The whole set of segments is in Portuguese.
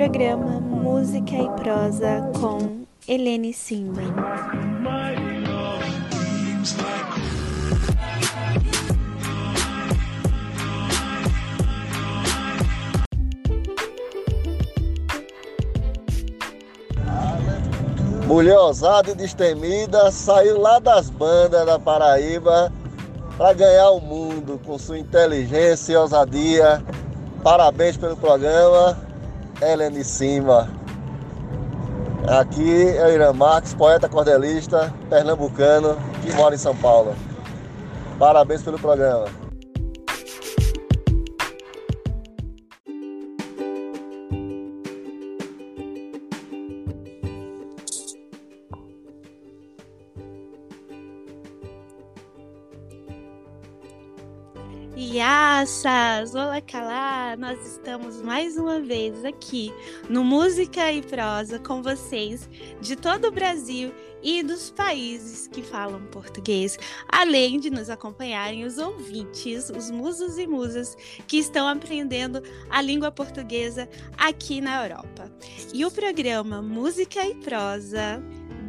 programa Música e Prosa com Helene Simba. Mulher ousada e destemida saiu lá das bandas da Paraíba para ganhar o mundo com sua inteligência e ousadia. Parabéns pelo programa, Helene Cima. Aqui é o Irã Marques, poeta cordelista, pernambucano, que mora em São Paulo. Parabéns pelo programa. Olá, Calá! Nós estamos mais uma vez aqui no Música e Prosa com vocês de todo o Brasil e dos países que falam português, além de nos acompanharem os ouvintes, os musos e musas que estão aprendendo a língua portuguesa aqui na Europa. E o programa Música e Prosa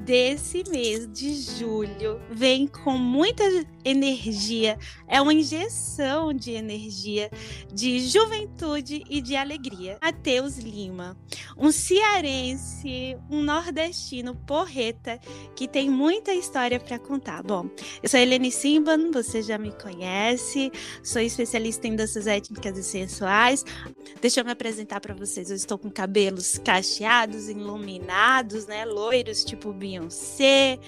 desse mês de julho vem com muita energia, é uma injeção de energia, de juventude e de alegria. Mateus Lima, um cearense, um nordestino porreta que tem muita história para contar. Bom, eu sou Helene Simban, você já me conhece, sou especialista em danças étnicas e sensuais. Deixa eu me apresentar para vocês. Eu estou com cabelos cacheados, iluminados, né, loiros, tipo Beyoncé,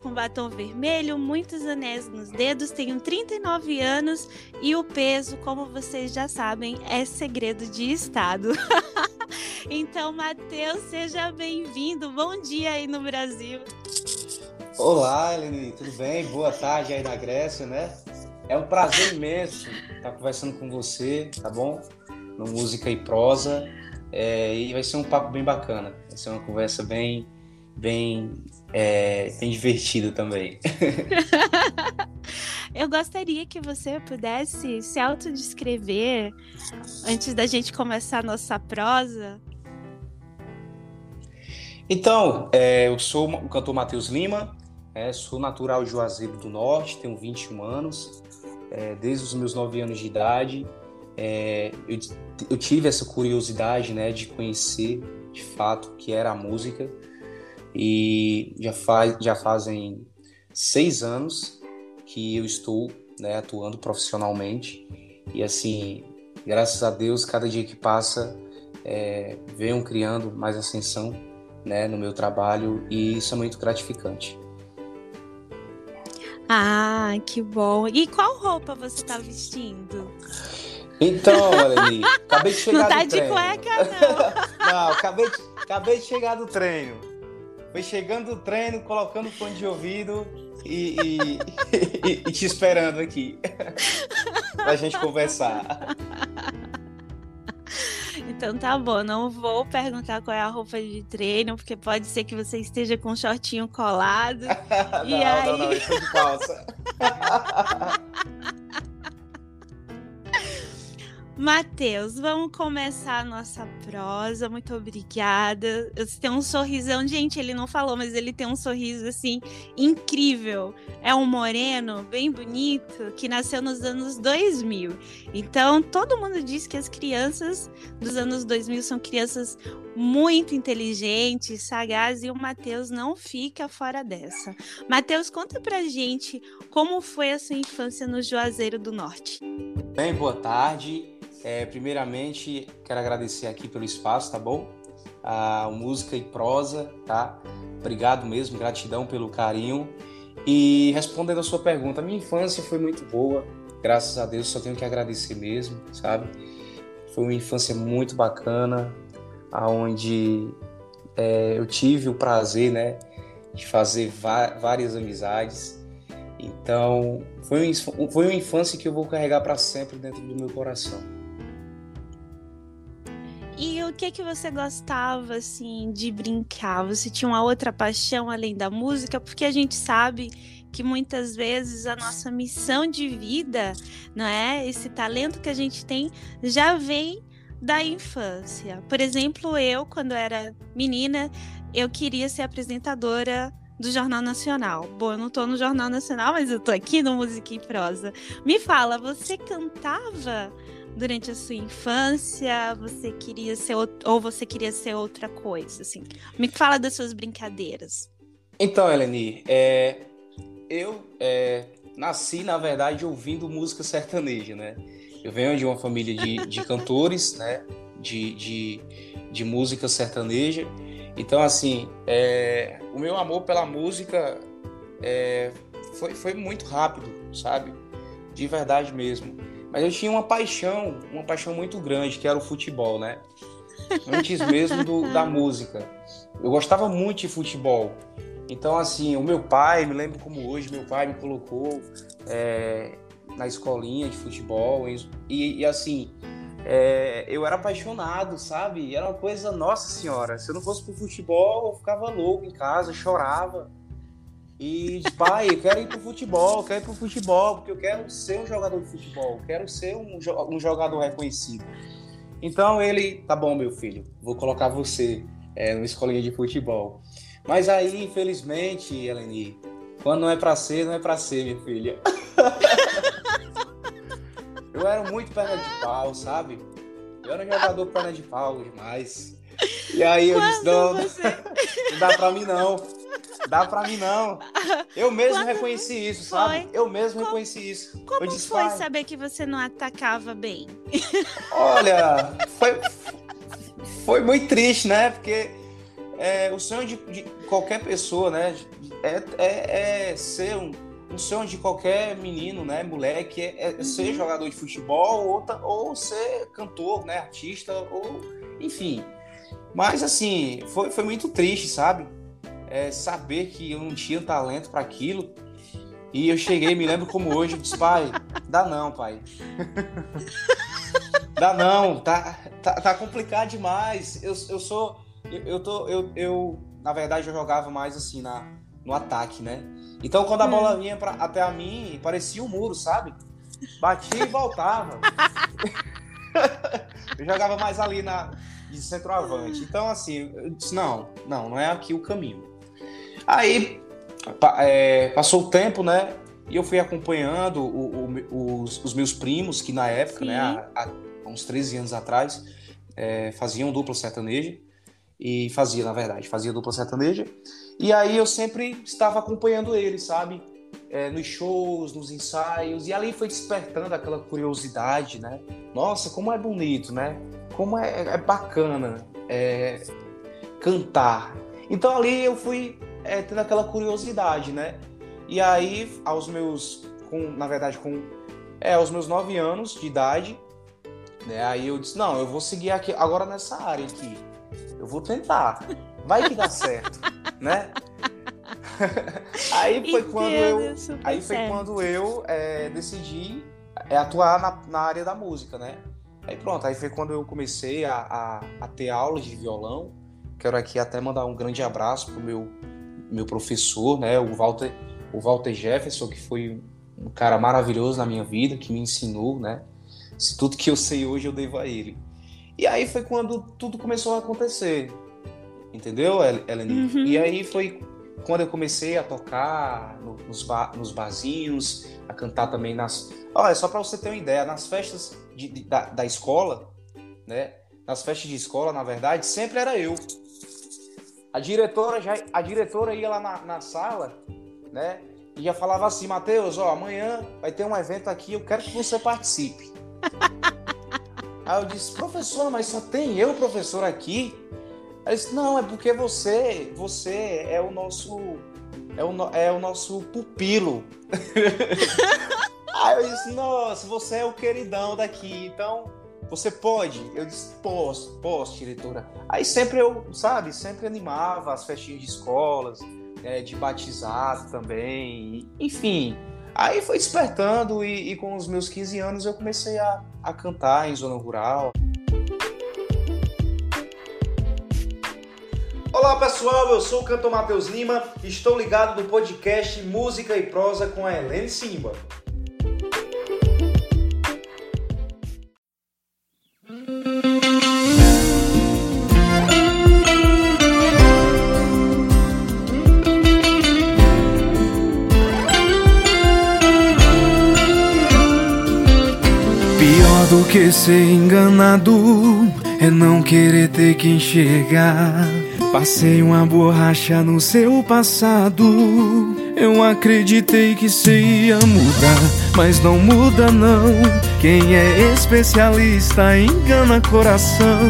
com batom vermelho, muitos anéis nos dedos, tenho 39 anos e o peso, como vocês já sabem, é segredo de estado. então, Matheus, seja bem-vindo. Bom dia aí no Brasil. Olá, Eleni, tudo bem? Boa tarde aí na Grécia, né? É um prazer imenso estar conversando com você, tá bom? No Música e Prosa. É, e vai ser um papo bem bacana. Vai ser uma conversa bem, bem, é, bem divertida também. Eu gostaria que você pudesse se autodescrever antes da gente começar a nossa prosa. Então, é, eu sou o cantor Matheus Lima, é, sou natural de Juazeiro do Norte, tenho 21 anos. É, desde os meus 9 anos de idade, é, eu, eu, tive essa curiosidade né, de conhecer de fato o que era a música. E já, faz, já fazem seis anos que eu estou né, atuando profissionalmente. E assim, graças a Deus, cada dia que passa, é, venham criando mais ascensão né, no meu trabalho e isso é muito gratificante. Ah, que bom. E qual roupa você está vestindo? Então, Eleni, acabei de chegar não tá do treino. Não tá de cueca, não. não, acabei de, acabei de chegar do treino. Foi chegando do treino, colocando o fone de ouvido e, e, e, e te esperando aqui pra gente conversar. Então tá bom, não vou perguntar qual é a roupa de treino, porque pode ser que você esteja com um shortinho colado. não, e aí... não, não, isso é de calça. Matheus, vamos começar a nossa prosa. Muito obrigada. Você tem um sorrisão, gente. Ele não falou, mas ele tem um sorriso assim incrível. É um moreno bem bonito que nasceu nos anos 2000. Então, todo mundo diz que as crianças dos anos 2000 são crianças muito inteligentes, sagazes e o Matheus não fica fora dessa. Matheus, conta pra gente como foi a sua infância no Juazeiro do Norte. Bem, boa tarde. É, primeiramente, quero agradecer aqui pelo espaço, tá bom? A música e prosa, tá? Obrigado mesmo, gratidão pelo carinho. E respondendo a sua pergunta, minha infância foi muito boa, graças a Deus, só tenho que agradecer mesmo, sabe? Foi uma infância muito bacana, aonde é, eu tive o prazer, né, de fazer várias amizades. Então, foi, foi uma infância que eu vou carregar para sempre dentro do meu coração. E o que que você gostava assim de brincar? Você tinha uma outra paixão além da música? Porque a gente sabe que muitas vezes a nossa missão de vida, não é? Esse talento que a gente tem já vem da infância. Por exemplo, eu, quando era menina, eu queria ser apresentadora do Jornal Nacional. Bom, eu não tô no Jornal Nacional, mas eu tô aqui no Música e Prosa. Me fala, você cantava durante a sua infância? Você queria ser ou você queria ser outra coisa, assim? Me fala das suas brincadeiras. Então, Eleni, é, eu é, nasci, na verdade, ouvindo música sertaneja, né? Eu venho de uma família de, de cantores, né? De, de, de música sertaneja. Então, assim, é, o meu amor pela música é, foi, foi muito rápido, sabe? De verdade mesmo. Mas eu tinha uma paixão, uma paixão muito grande, que era o futebol, né? Antes mesmo do, da música. Eu gostava muito de futebol. Então, assim, o meu pai, me lembro como hoje, meu pai me colocou é, na escolinha de futebol. E, e assim, é, eu era apaixonado, sabe? Era uma coisa, nossa senhora, se eu não fosse pro futebol, eu ficava louco em casa, chorava. E pai, eu quero ir pro futebol, eu quero ir pro futebol, porque eu quero ser um jogador de futebol, quero ser um, um jogador reconhecido. Então ele, tá bom, meu filho, vou colocar você é, numa escolinha de futebol. Mas aí, infelizmente, Eleni, quando não é pra ser, não é pra ser, minha filha. Eu era muito perna de pau, sabe? Eu era um jogador perna de pau demais. E aí eu Quando disse, não, você... não dá pra mim não. Dá pra mim não. Eu mesmo Quando reconheci isso, foi? sabe? Eu mesmo como, reconheci isso. Como disse, foi saber que você não atacava bem? Olha, foi, foi muito triste, né? Porque é, o sonho de, de, qualquer pessoa, né? É, é, é ser um um sonho de qualquer menino, né, moleque, é, é uhum. ser jogador de futebol ou, ou ser cantor, né, artista, ou enfim. Mas assim, foi, foi muito triste, sabe? É, saber que eu não tinha talento para aquilo. E eu cheguei, me lembro como hoje, eu disse, pai, dá não, pai. dá não, tá, tá, tá complicado demais. Eu, eu sou. Eu, eu tô. Eu, eu, na verdade, eu jogava mais assim na, no ataque, né? Então, quando a bola hum. vinha pra, até a mim, parecia um muro, sabe? Batia e voltava. eu jogava mais ali na, de centroavante. Então, assim, eu disse, não, não, não é aqui o caminho. Aí, é, passou o tempo, né? E eu fui acompanhando o, o, os, os, meus primos, que na época, né, há, há, uns 13 anos atrás, é, faziam dupla sertaneja. E fazia, na verdade, fazia dupla sertaneja. E aí eu sempre estava acompanhando ele, sabe? É, nos shows, nos ensaios, e ali foi despertando aquela curiosidade, né? Nossa, como é bonito, né? Como é, é bacana é, cantar. Então ali eu fui é, tendo aquela curiosidade, né? E aí, aos meus, com, na verdade, com é, aos meus nove anos de idade, né? Aí eu disse, não, eu vou seguir aqui agora nessa área aqui. Eu vou tentar. Vai que dá certo né? aí foi quando eu, aí foi quando eu é, decidi é, atuar na, na, área da música, né? Aí pronto, aí foi quando eu comecei a, a, a, ter aulas de violão. Quero aqui até mandar um grande abraço pro meu meu professor, né? O Walter, o Walter Jefferson, que foi um cara maravilhoso na minha vida, que me ensinou, né? Se tudo que eu sei hoje eu devo a ele. E aí foi quando tudo começou a acontecer entendeu, Eleni? Uhum. E aí foi quando eu comecei a tocar nos, bar, nos barzinhos, a cantar também nas. Olha, só para você ter uma ideia, nas festas de, de, da, da escola, né? Nas festas de escola, na verdade, sempre era eu. A diretora já, a diretora ia lá na, na sala, né? E já falava assim, Matheus, ó, amanhã vai ter um evento aqui, eu quero que você participe. Aí eu disse, professor, mas só tem eu, professor, aqui. Aí disse, não, é porque você, você é o nosso, é o, é o nosso pupilo. Aí eu disse, nossa, você é o queridão daqui, então você pode? Eu disse, posso, posso, diretora. Aí sempre eu, sabe, sempre animava as festinhas de escolas, é, de batizado também, enfim. Aí foi despertando e, e, com os meus 15 anos eu comecei a, a cantar em zona rural. Olá pessoal, eu sou o cantor Matheus Lima estou ligado no podcast Música e Prosa com a Helene Simba. Que ser enganado é não querer ter que enxergar. Passei uma borracha no seu passado. Eu acreditei que você ia mudar, mas não muda não. Quem é especialista engana coração.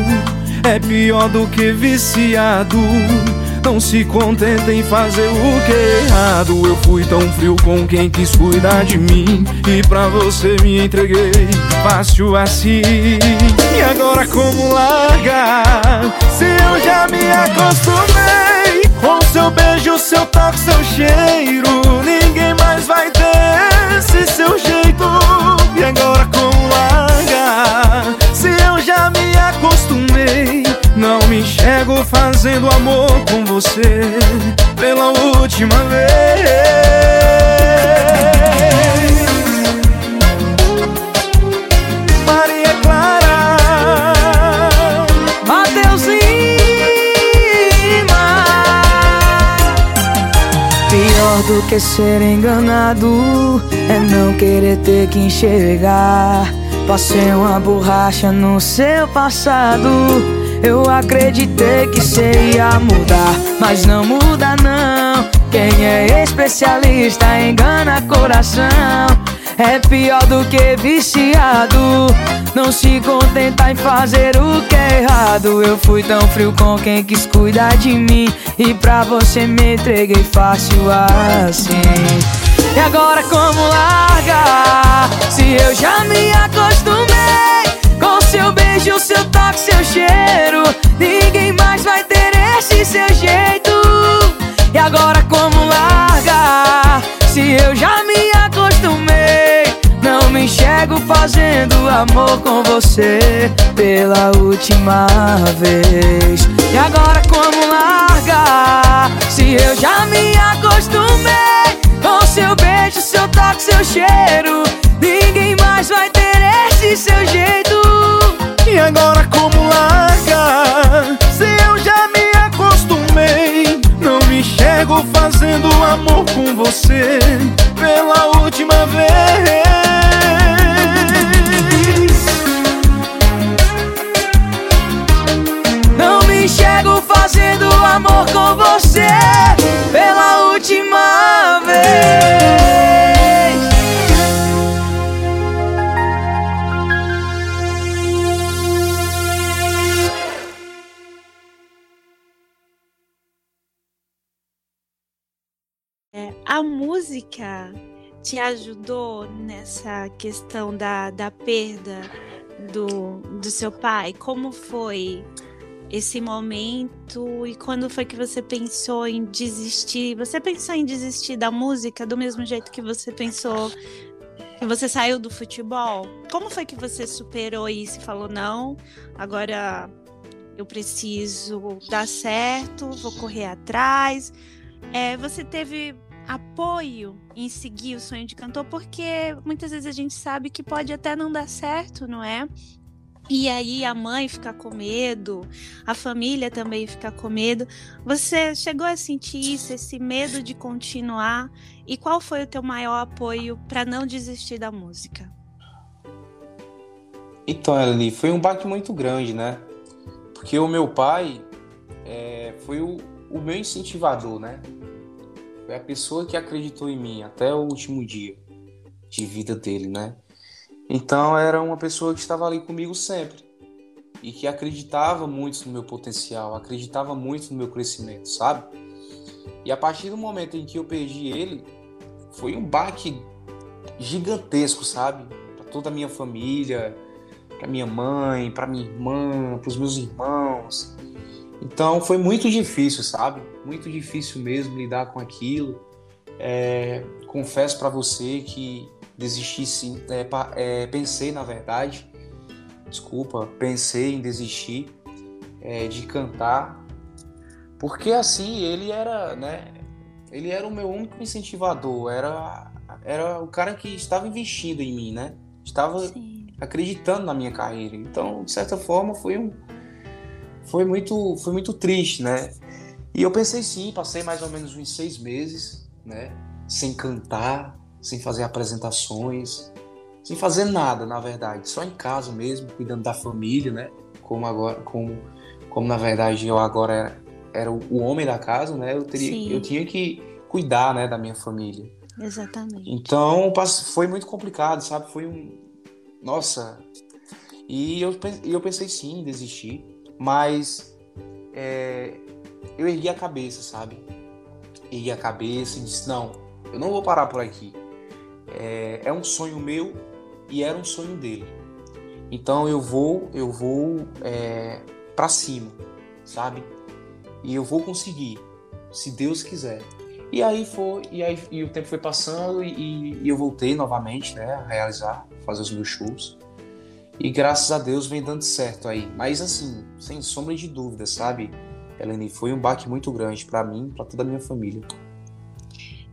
É pior do que viciado. Não se contenta em fazer o que é errado. Eu fui tão frio com quem quis cuidar de mim E pra você me entreguei fácil assim. E agora como largar Se eu já me acostumei? Com seu beijo, seu toque, seu cheiro Ninguém mais vai ter esse seu jeito. E agora como largar Se eu já me acostumei enxergo fazendo amor com você pela última vez. Maria Clara, Mateus. Pior do que ser enganado é não querer ter que enxergar. Passei uma borracha no seu passado. Eu acreditei que você ia mudar, mas não muda não. Quem é especialista engana coração. É pior do que viciado. Não se contenta em fazer o que é errado. Eu fui tão frio com quem quis cuidar de mim. E pra você me entreguei fácil assim. E agora como largar? Se eu já me acostumei com seu beijo, seu toque, seu cheiro. Ninguém mais vai ter esse seu jeito. E agora como largar Se eu já me acostumei Não me enxergo fazendo amor com você Pela última vez. E agora como largar Se eu já me acostumei Com seu beijo, seu toque, seu cheiro Ninguém mais vai ter esse seu jeito E agora como largar Se eu já me acostumei Não me enxergo fazendo amor com você Pela última vez. Não me enxergo fazendo amor com você Pela última vez a música te ajudou nessa questão da, da perda do, do seu pai? Como foi esse momento e quando foi que você pensou em desistir? Você pensou em desistir da música do mesmo jeito que você pensou que você saiu do futebol? Como foi que você superou isso e falou não, agora eu preciso dar certo, vou correr atrás? É, você teve apoio em seguir o sonho de cantor, porque muitas vezes a gente sabe que pode até não dar certo, não é? E aí a mãe fica com medo, a família também fica com medo. Você chegou a sentir isso, esse medo de continuar? E qual foi o teu maior apoio para não desistir da música? Então, Eleni, foi um baque muito grande, né? Porque o meu pai é, foi o, o meu incentivador, né? Foi a pessoa que acreditou em mim até o último dia de vida dele, né? Então era uma pessoa que estava ali comigo sempre e que acreditava muito no meu potencial, acreditava muito no meu crescimento, sabe? E a partir do momento em que eu perdi ele, foi um baque gigantesco, sabe? Para toda a minha família, para minha mãe, para minha irmã, para os meus irmãos. Então foi muito difícil, sabe? Muito difícil mesmo lidar com aquilo. É, confesso para você que desisti sim, é, é, pensei na verdade, desculpa, pensei em desistir é, de cantar, porque assim ele era, né? Ele era o meu único incentivador, era, era o cara que estava investindo em mim, né? Estava sim. acreditando na minha carreira. Então, de certa forma, foi um foi muito, foi muito triste, né? E eu pensei sim, passei mais ou menos uns seis meses, né? Sem cantar, sem fazer apresentações, sem fazer nada, na verdade, só em casa mesmo, cuidando da família, né? Como agora, como, como na verdade eu agora era, era o homem da casa, né? Eu teria, eu tinha que cuidar, né, da minha família. Exatamente. Então foi muito complicado, sabe? Foi um, nossa. E eu, eu pensei sim em desistir, mas é, eu ergui a cabeça, sabe? Ergui a cabeça e disse: não, eu não vou parar por aqui. É, é um sonho meu e era um sonho dele. Então eu vou, eu vou é, para cima, sabe? E eu vou conseguir, se Deus quiser. E aí foi, e aí e o tempo foi passando e, e, eu voltei novamente, né, a realizar, fazer os meus shows. E graças a Deus vem dando certo aí. Mas assim, sem sombra de dúvida, sabe? Eleni, foi um baque muito grande para mim, para toda a minha família.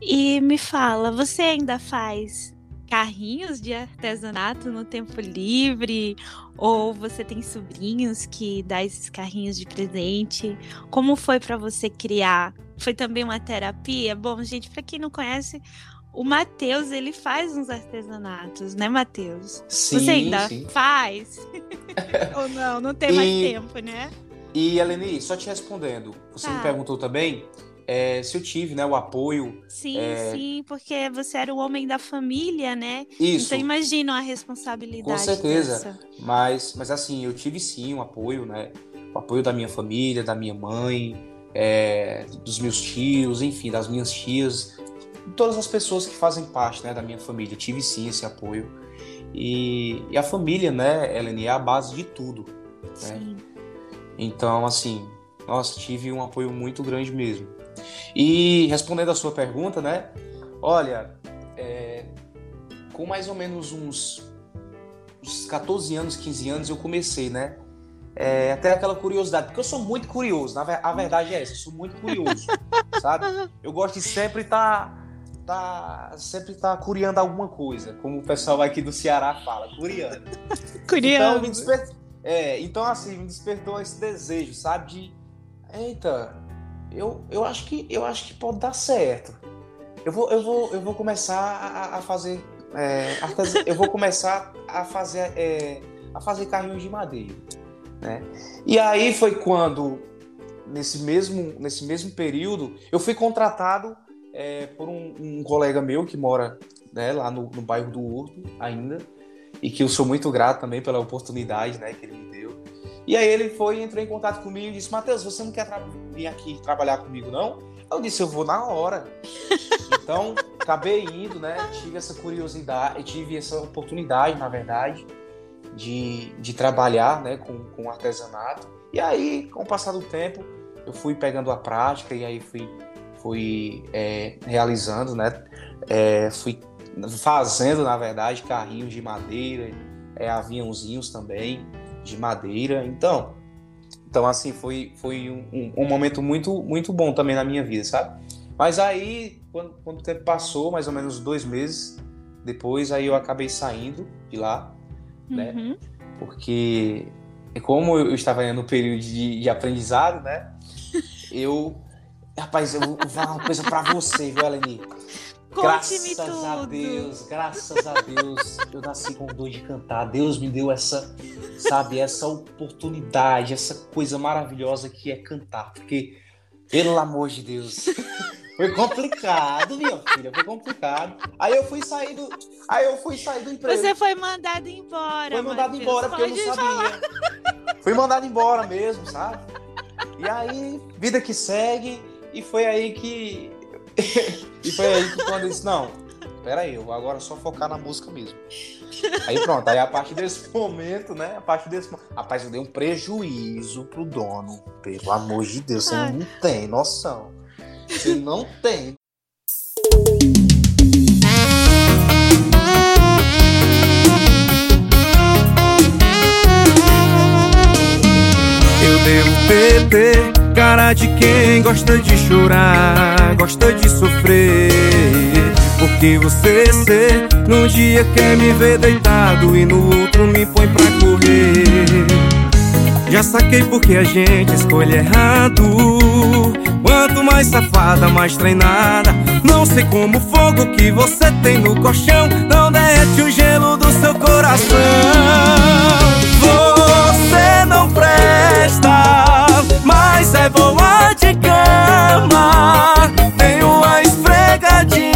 E me fala, você ainda faz carrinhos de artesanato no tempo livre? Ou você tem sobrinhos que dá esses carrinhos de presente? Como foi para você criar? Foi também uma terapia? Bom, gente, para quem não conhece, o Matheus, ele faz uns artesanatos, né, Matheus? Sim, Você ainda sim. faz? Ou não? Não tem E- mais tempo, né? E Eleni, só te respondendo, você Tá. me perguntou também é, se eu tive, né, o apoio. Sim, É. sim, porque você era o homem da família, né? Isso. Então imagina a responsabilidade. Com certeza. dessa. Mas, mas assim, eu tive sim um apoio, né? O apoio da minha família, da minha mãe, é, dos meus tios, enfim, das minhas tias, todas as pessoas que fazem parte, né, da minha família. Eu tive sim esse apoio. E, e a família, né, Eleni, é a base de tudo. Sim. Então, assim, nossa, tive um apoio muito grande mesmo. E respondendo a sua pergunta, né? Olha, é, com mais ou menos uns, uns 14 anos, 15 anos, eu comecei, né? É, até aquela curiosidade, porque eu sou muito curioso, na, a verdade é essa, eu sou muito curioso, sabe? Eu gosto de sempre estar tá, sempre tá curiando alguma coisa, como o pessoal aqui do Ceará fala, curiando. Então, me desper... é, então, assim, me despertou esse desejo, sabe? De. Eita, eu, eu, acho que, eu acho que pode dar certo. Eu vou, eu vou, eu vou começar a, a fazer. é, artesa- Eu vou começar a fazer, é, a fazer carrinhos de madeira. Né? E aí foi quando, nesse mesmo, nesse mesmo período, eu fui contratado é, por um, um colega meu que mora né, lá no, no bairro do Horto ainda e que eu sou muito grato também pela oportunidade né, que ele me deu. E aí ele foi, entrou em contato comigo e disse, Matheus, você não quer vir aqui trabalhar comigo, não? Eu disse, eu vou na hora. Então, acabei indo, né? Tive essa curiosidade, tive essa oportunidade, na verdade, de, de trabalhar né, com, com artesanato. E aí, com o passar do tempo, eu fui pegando a prática e aí fui, fui é, realizando, né? É, fui fazendo, na verdade, carrinhos de madeira, é, aviãozinhos também de madeira. Então, então assim, foi, foi um, um- momento muito, muito bom também na minha vida, sabe? Mas aí, quando, quando o tempo passou, mais ou menos dois meses depois, aí eu acabei saindo de lá, né? Uhum. porque como eu estava no período de, de aprendizado, né? Eu, rapaz, eu vou falar uma coisa pra você, viu, Eleni? Conte-me Graças a tudo. Deus, graças a Deus, eu nasci com dor de cantar. Deus me deu essa, sabe, essa oportunidade, essa coisa maravilhosa que é cantar. Porque, pelo amor de Deus, foi complicado, minha filha, foi complicado. Aí eu fui sair do, aí eu fui sair do emprego. Você foi mandado embora. Foi mandado embora porque eu não sabia. Fui mandado embora mesmo, sabe? E aí, vida que segue, e foi aí que. E foi aí que quando eu disse, não, peraí, eu vou agora só focar na música mesmo. Aí pronto, aí a partir desse momento, né? A partir desse mo- Rapaz, eu dei um prejuízo pro dono. Pelo amor de Deus, você Ai. não tem noção. Você não tem. Eu devo PT, cara de quem gosta de chorar, gosta de sofrer. Porque você ser, num dia quer me ver deitado e no outro me põe pra correr. Já saquei porque a gente escolhe errado. Quanto mais safada, mais treinada. Não sei como o fogo que você tem no colchão não derrete o gelo do seu coração. Você não presta, mas é boa de cama. Tem uma esfregadinha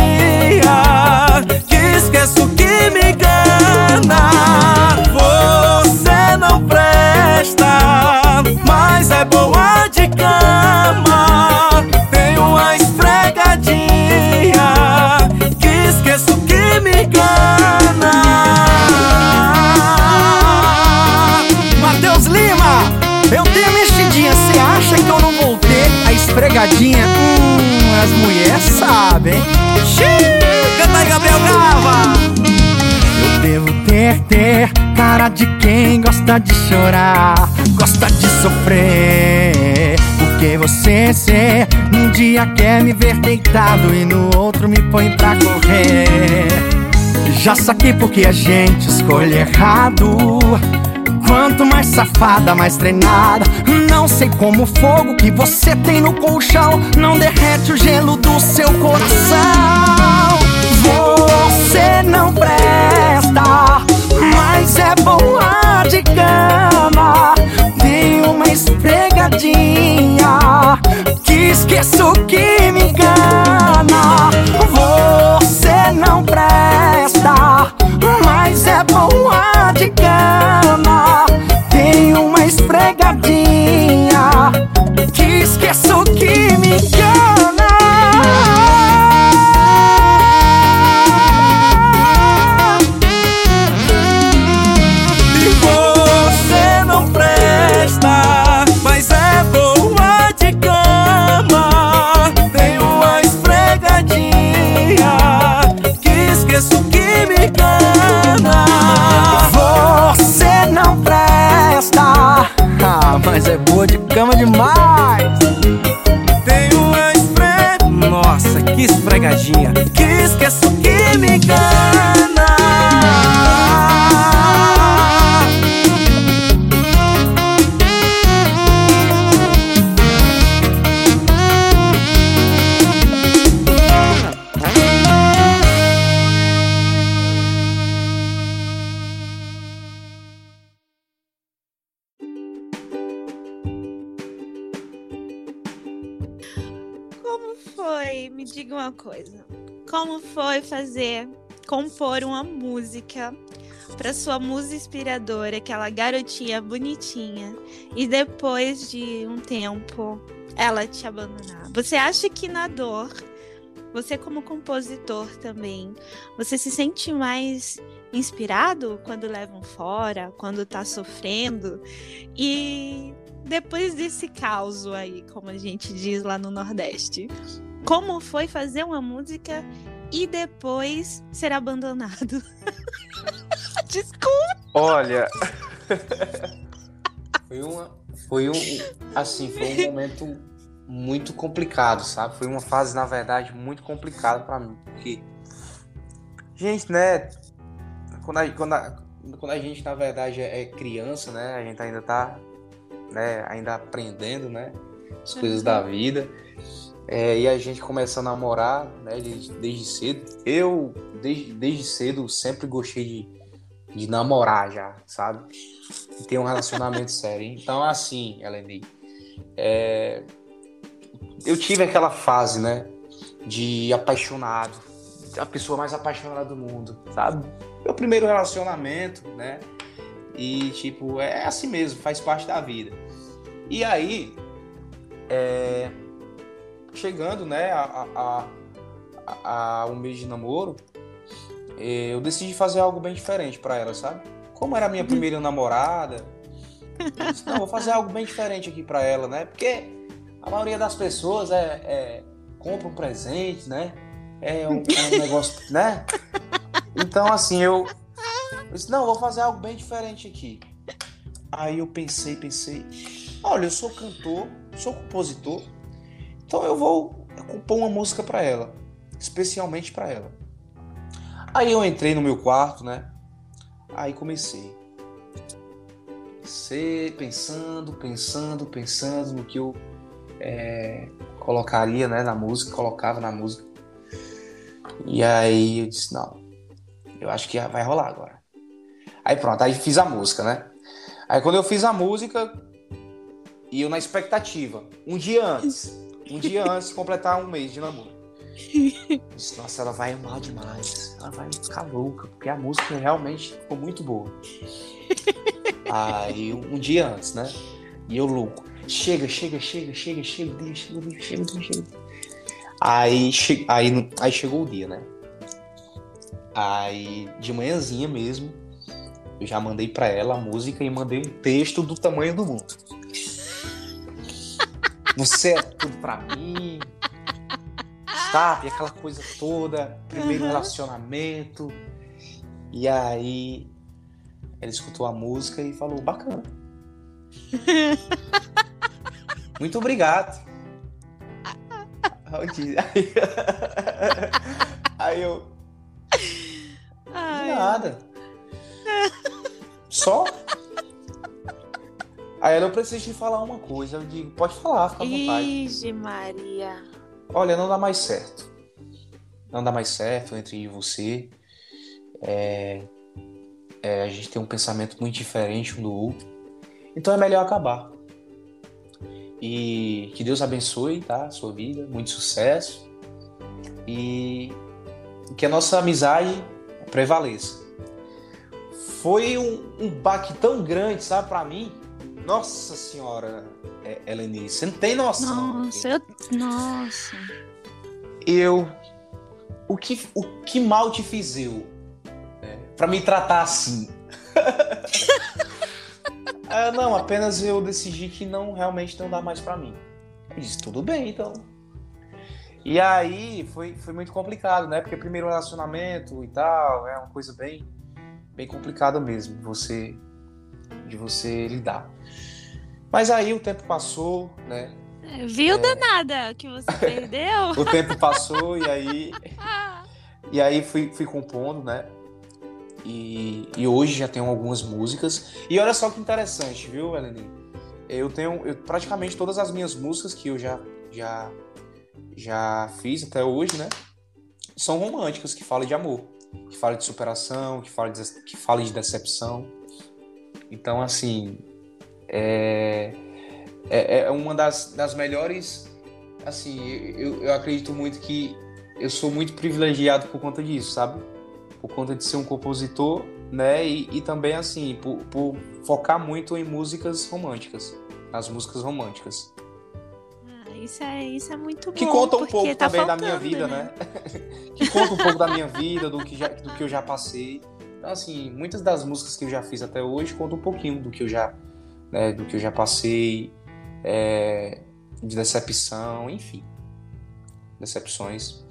que esqueço que me engana. Você não presta, mas é boa de cama. A esfregadinha? Hum, as mulheres sabem. Canta aí, Gabriel Grava. Eu devo ter, ter cara de quem gosta de chorar, gosta de sofrer. Porque você, cê, num dia quer me ver deitado e no outro me põe pra correr. Já saquei porque a gente escolhe errado. Quanto mais safada, mais treinada. Não sei como o fogo que você tem no colchão não derrete o gelo do seu coração. Você não presta, mas é boa de cama. Compor uma música para sua musa inspiradora, aquela garotinha bonitinha, e depois de um tempo ela te abandonar? Você acha que na dor, você como compositor também, você se sente mais inspirado quando levam fora, quando tá sofrendo? E depois desse caos aí, como a gente diz lá no Nordeste, como foi fazer uma música e depois ser abandonado? Desculpa. Olha. foi uma. Foi um. Assim, foi um momento muito complicado, sabe? Foi uma fase, na verdade, muito complicada pra mim. Porque. Gente, né? Quando a, quando a, quando a gente, na verdade, é criança, né? A gente ainda tá. Né, ainda aprendendo, né? As coisas da vida. É, e a gente começa a namorar, né? Desde, desde cedo. Eu, desde, desde cedo, sempre gostei de, de namorar já, sabe? E ter um relacionamento sério. Então, assim, Eleni, é, eu tive aquela fase, né? De apaixonado. A pessoa mais apaixonada do mundo, sabe? Meu primeiro relacionamento, né? E, tipo, é assim mesmo, faz parte da vida. E aí, é, chegando, né, a, a, a, a um mês de namoro, eh, eu decidi fazer algo bem diferente para ela, sabe? Como era a minha primeira namorada, eu disse, não, vou fazer algo bem diferente aqui para ela, né? Porque a maioria das pessoas é, é compra um presente, né? É um, é um negócio, né? Então, assim, eu, eu disse, não, vou fazer algo bem diferente aqui. Aí eu pensei, pensei, olha, eu sou cantor, sou compositor, então eu vou compor uma música para ela, especialmente para ela. Aí eu entrei no meu quarto, né? Aí comecei. pensei, pensando, pensando, pensando no que eu é, colocaria né, na música, colocava na música. E aí eu disse, não, eu acho que vai rolar agora. Aí pronto, aí fiz a música, né? Aí quando eu fiz a música, e eu na expectativa, um dia antes, um dia antes de completar um mês de namoro. Disse, nossa, ela vai amar demais. Ela vai ficar louca, porque a música realmente ficou muito boa. Aí, um dia antes, né? E eu louco. Chega, chega, chega, chega, chega chega chega o dia, chega. Aí, che... aí, aí chegou o dia, né? Aí, de manhãzinha mesmo, eu já mandei para ela a música e mandei um texto do tamanho do mundo. Você é tudo para mim, sabe? Aquela coisa toda, primeiro uhum. relacionamento. E aí ele escutou a música e falou: bacana. Muito obrigado. Aí, aí eu. Ai. Nada. Só. Aí ela, eu preciso te falar uma coisa. Eu digo, pode falar, fica à vontade. Ige, Maria. Olha, não dá mais certo. Não dá mais certo entre você. É, é, a gente tem um pensamento muito diferente um do outro. Então é melhor acabar. E que Deus abençoe, tá? Sua vida, muito sucesso. E que a nossa amizade prevaleça. Foi um, um baque tão grande, sabe, para mim. Nossa senhora, é, Eleni, você não tem noção. Nossa, eu... Nossa. Eu. O que, o que mal te fiz eu? Né, para me tratar assim? ah, não, apenas eu decidi que não realmente não dá mais para mim. Eu disse, tudo bem, então. E aí foi, foi muito complicado, né? Porque primeiro relacionamento e tal, é uma coisa bem, bem complicada mesmo, você de você lidar. Mas aí o tempo passou, né? Viu é... danada que você perdeu? o tempo passou e aí. e aí fui, fui compondo, né? E, e hoje já tenho algumas músicas. E olha só que interessante, viu, Eleni? Eu tenho eu, praticamente todas as minhas músicas que eu já, já, já fiz até hoje, né? São românticas, que falam de amor, que falam de superação, que falam de, que falam de decepção. Então, assim, é, é, é uma das, das melhores. Assim, eu, eu acredito muito que eu sou muito privilegiado por conta disso, sabe? Por conta de ser um compositor, né? E, e também, assim, por, por focar muito em músicas românticas, nas músicas românticas. Ah, isso é, isso é muito que bom. Que conta um pouco tá também faltando, da minha vida, né? né? que conta um pouco da minha vida, do que, já, do que eu já passei. Então, assim, muitas das músicas que eu já fiz até hoje contam um pouquinho do que eu já, né, do que eu já passei, é, de decepção, enfim. Decepções.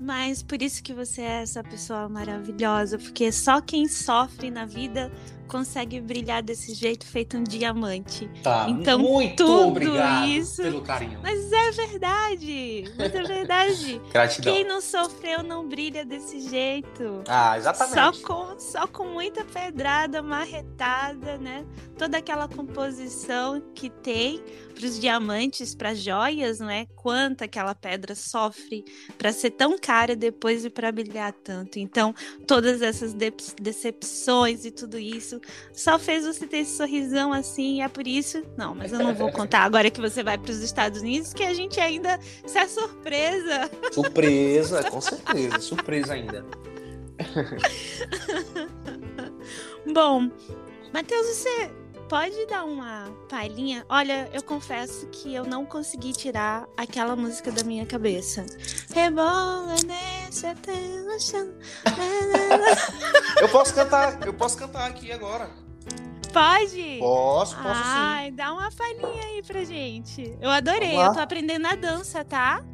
Mas por isso que você é essa pessoa maravilhosa, porque só quem sofre na vida consegue brilhar desse jeito feito um diamante. Tá, então, muito tudo obrigado isso... pelo carinho. Mas é verdade, mas é verdade. Gratidão. Quem não sofreu não brilha desse jeito. Ah, exatamente. Só com, só com muita pedrada, marretada, né? Toda aquela composição que tem para os diamantes, para joias, não é? Quanta aquela pedra sofre para ser tão cara depois e para brilhar tanto. Então, todas essas de decepções e tudo isso só fez você ter esse sorrisão assim, e é por isso. Não, mas eu não vou contar agora que você vai para os Estados Unidos, que a gente ainda. Isso é surpresa. Surpresa, com certeza. surpresa ainda. Bom, Matheus, você pode dar uma palhinha? Olha, eu confesso que eu não consegui tirar aquela música da minha cabeça. Rebola nesse até no chão. eu posso cantar, eu posso cantar aqui agora. Pode? Posso, posso Ai, sim. dá uma palhinha aí pra gente. Eu adorei, eu tô aprendendo a dança, tá?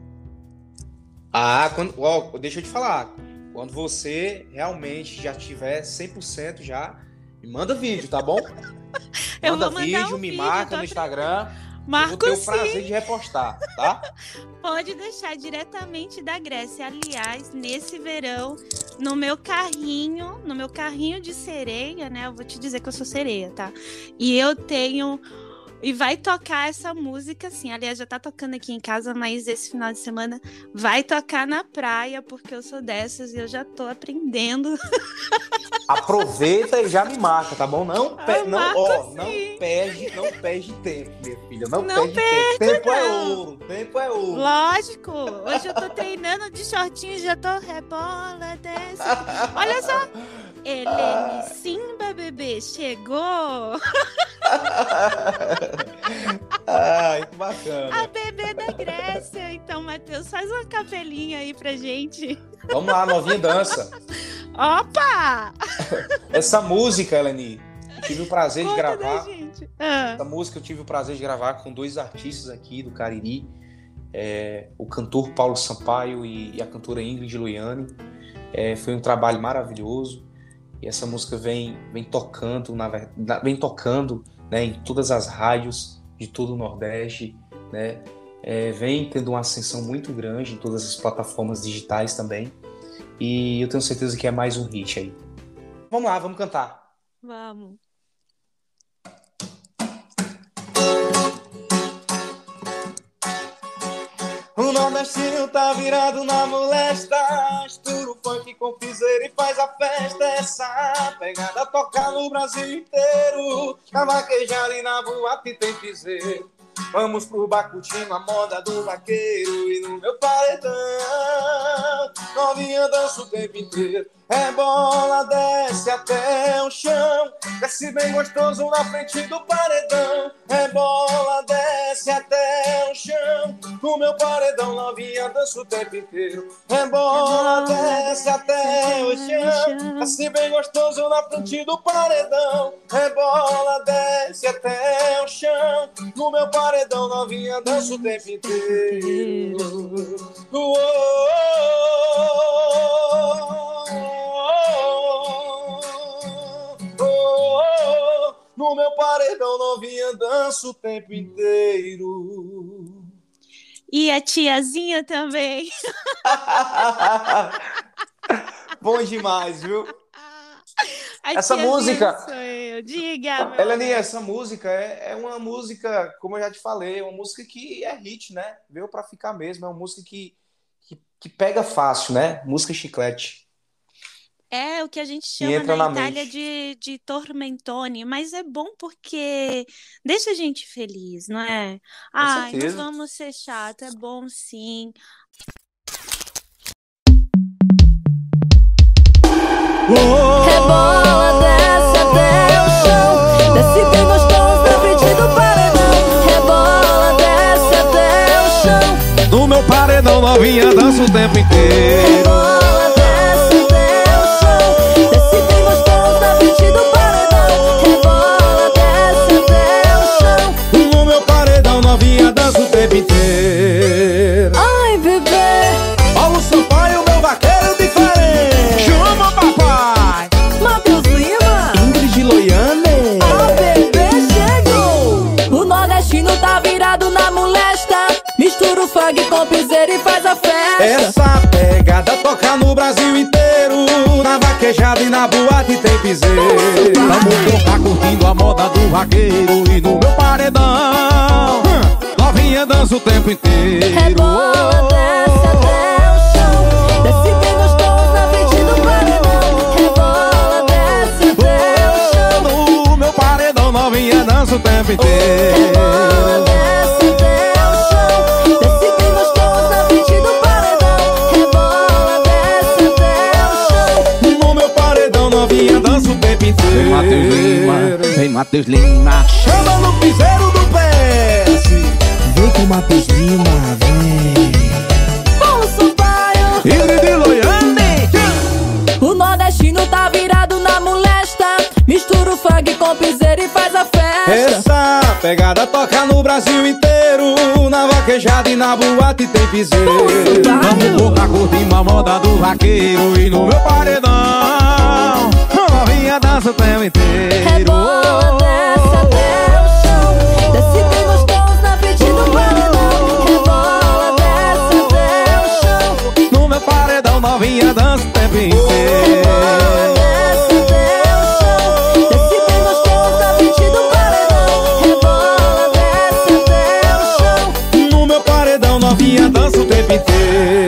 Ah, quando, ó, deixa eu te falar. Quando você realmente já tiver 100% já, me manda vídeo, tá bom? eu manda vídeo, um me vídeo, marca no Instagram. Marco eu vou ter o prazer de repostar, tá? Pode deixar diretamente da Grécia. Aliás, nesse verão, no meu carrinho, no meu carrinho de sereia, né? Eu vou te dizer que eu sou sereia, tá? E eu tenho e vai tocar essa música, assim. Aliás, já tá tocando aqui em casa, mas esse final de semana vai tocar na praia, porque eu sou dessas e eu já tô aprendendo. Aproveita e já me marca, tá bom? Não, pe não, ó, não perde, não perde tempo, minha filha. Não, não perde tempo. Tempo é não. é ouro, tempo é ouro. Lógico. Hoje eu tô treinando de shortinho, já tô rebola, desce. Olha só. Helene Simba, bebê, chegou! Ai, que bacana. A bebê da Grécia. Então, Matheus, faz uma capelinha aí pra gente. Vamos lá, novinha dança. Opa! Essa música, Helene, eu tive o prazer Conta de gravar. Ah. Essa música eu tive o prazer de gravar com dois artistas aqui do Cariri. É, o cantor Paulo Sampaio e, e a cantora Ingrid Loiane. É, foi um trabalho maravilhoso. E essa música vem, vem tocando, na, vem tocando né, em todas as rádios de todo o Nordeste, né? É, vem tendo uma ascensão muito grande em todas as plataformas digitais também. E eu tenho certeza que é mais um hit aí. Vamos lá, vamos cantar. Vamos. Nordestino tá virado na molesta. Estoura o funk com piseiro e faz a festa. Essa pegada toca no Brasil inteiro. Na vaquejada e na boate tem piseiro. Vamos pro Bacutinho, a moda do vaqueiro. E no meu paredão Novinha dança o tempo inteiro É bola, desce até o chão Desce bem gostoso na frente do paredão. É bola, desce até o chão No meu paredão novinha dança o tempo inteiro. É bola, desce até o chão Desce bem gostoso na frente do paredão. É bola, desce até o chão No meu paredão novinha dança o tempo inteiro. Uou, no meu paredão novinha dança o tempo inteiro. E a tiazinha também. Bom demais, viu? A essa música. Sou eu. Diga, Eleni, essa música é, é, uma música, como eu já te falei, é uma música que é hit, né? Veio para ficar mesmo. É uma música que, que, que pega fácil, né? Música chiclete. É o que a gente chama na, na Itália de, de tormentone, mas é bom porque deixa a gente feliz, não é? Ai, não vamos ser chato, é bom sim. Rebola, desce até o chão, desce bem gostoso na frente do paredão. Rebola, desce até o chão. No meu paredão novinha dança o tempo inteiro. Rebola, tempo inteiro. Ai, bebê. Paulo Sampaio, meu vaqueiro diferente. Chama, papai. Matheus Lima. Ingrid Loiane. A bebê chegou. O nordestino tá virado na molesta. Mistura o funk com piseiro e faz a festa. Essa pegada toca no Brasil inteiro. Na vaquejada e na boate tem piseiro. Vamos tocar curtindo a moda do vaqueiro e no meu paredão novinha dança o tempo inteiro. Rebola, desce até o chão. Desce bem gostoso na frente do paredão. Rebola, desce até o chão. No meu paredão, novinha dança o tempo inteiro. Rebola, desce até o chão. Desce bem gostoso na frente do paredão. Rebola, desce até o chão. No meu paredão, novinha dança o tempo inteiro. Vem Matheus Lima, vem Matheus Lima. Chama no piseiro. Vem com Matheus Lima, vem. Loiane O nordestino tá virado na molesta. Mistura o funk com piseiro e faz a festa. Essa pegada toca no Brasil inteiro. Na vaquejada e na boate tem piseiro. Vamos tocar curtindo a moda do vaqueiro E no meu paredão Novinha dança o tempo inteiro. Rebola, desce até o chão. Desce novinha dança o tempo inteiro. Novinha dança o tempo inteiro.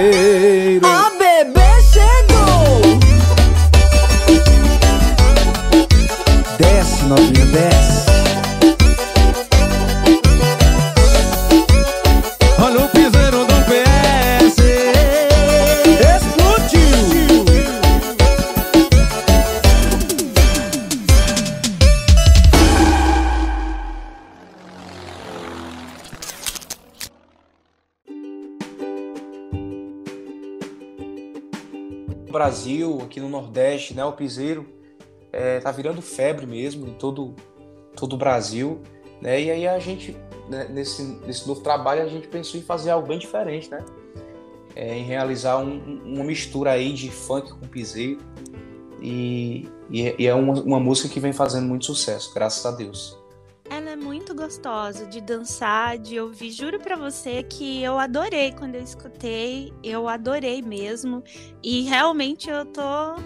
Né, o piseiro é, tá virando febre mesmo em todo, todo o Brasil, né? E aí a gente, né, nesse, nesse novo trabalho, a gente pensou em fazer algo bem diferente, né? É, em realizar um- um- uma mistura aí de funk com piseiro e, e é- uma, uma música que vem fazendo muito sucesso, graças a Deus. Ela é muito gostosa de dançar, de ouvir. Juro pra você que eu adorei quando eu escutei. Eu adorei mesmo. E realmente eu tô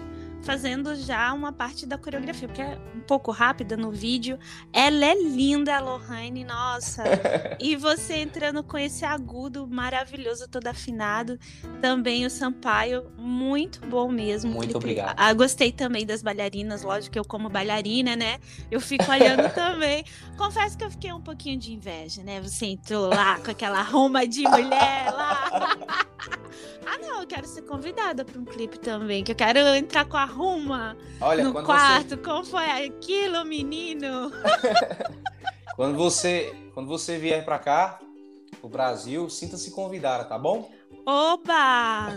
fazendo já uma parte da coreografia, porque é um pouco rápida no vídeo. Ela é linda, a Lohane, nossa. e você entrando com esse agudo maravilhoso, todo afinado. Também o Sampaio, muito bom mesmo. Muito obrigado. Ah, gostei também das bailarinas, lógico que eu como bailarina, né? Eu fico olhando também. Confesso que eu fiquei um pouquinho de inveja, né? Você entrou lá com aquela ruma de mulher lá. ah, não, eu quero ser convidada para um clipe também, que eu quero entrar com a ruma Olha, no quarto. Como foi aquilo, menino? você, quando você quando você vier pra cá, o Brasil, sinta-se convidada, tá bom? Oba!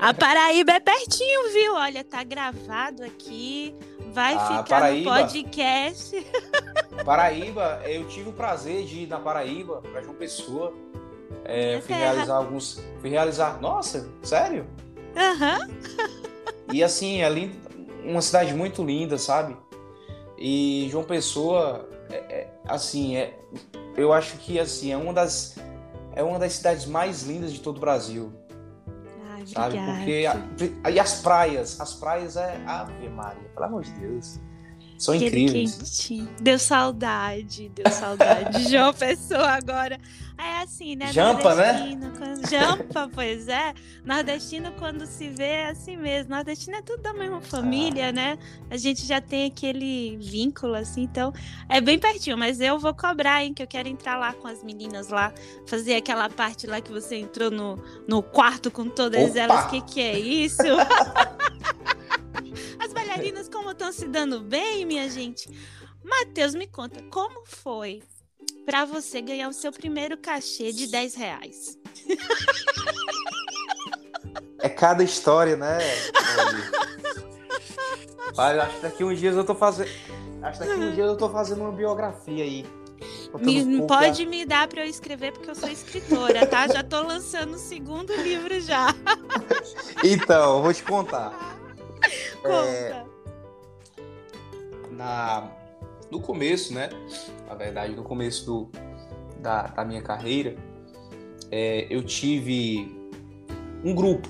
A Paraíba é pertinho, viu? Olha, tá gravado aqui. Vai Ah, ficar Paraíba. no podcast. Paraíba, eu tive o prazer de ir na Paraíba, para João Pessoa. É, fui realizar alguns. Fui realizar. Nossa, sério? Aham. E assim, é lindo, uma cidade muito linda, sabe? E João Pessoa, é- é, assim, é, eu acho que assim, é uma das. É uma das cidades mais lindas de todo o Brasil, Ai, sabe? obrigada. Porque. a- e as praias, as praias é. Ave Maria, pelo amor de Deus. São Aquele incríveis. quentinho. Deu saudade, deu saudade. João Pessoa agora. É assim, né? Jampa, né? Quando- Jampa, pois é. Nordestino, quando se vê, é assim mesmo. Nordestino é tudo da mesma família, né? A gente já tem aquele vínculo, assim. Então, é bem pertinho. Mas eu vou cobrar, hein? Que eu quero entrar lá com as meninas lá. Fazer aquela parte lá que você entrou no, no quarto com todas Opa! elas. O que, que é isso? As bailarinas como estão se dando bem, minha gente? Matheus, me conta, como foi pra você ganhar o seu primeiro cachê de 10 reais? É cada história, né? Olha, acho que daqui uns dias eu tô fazendo. Acho que daqui uns dias eu tô fazendo uma biografia aí. Me- pode me dar pra eu escrever, porque eu sou escritora, tá? Já tô lançando o segundo livro já. Então, eu vou te contar. Conta. Na... No começo, né? Na verdade, no começo do... da... da minha carreira, é, eu tive um grupo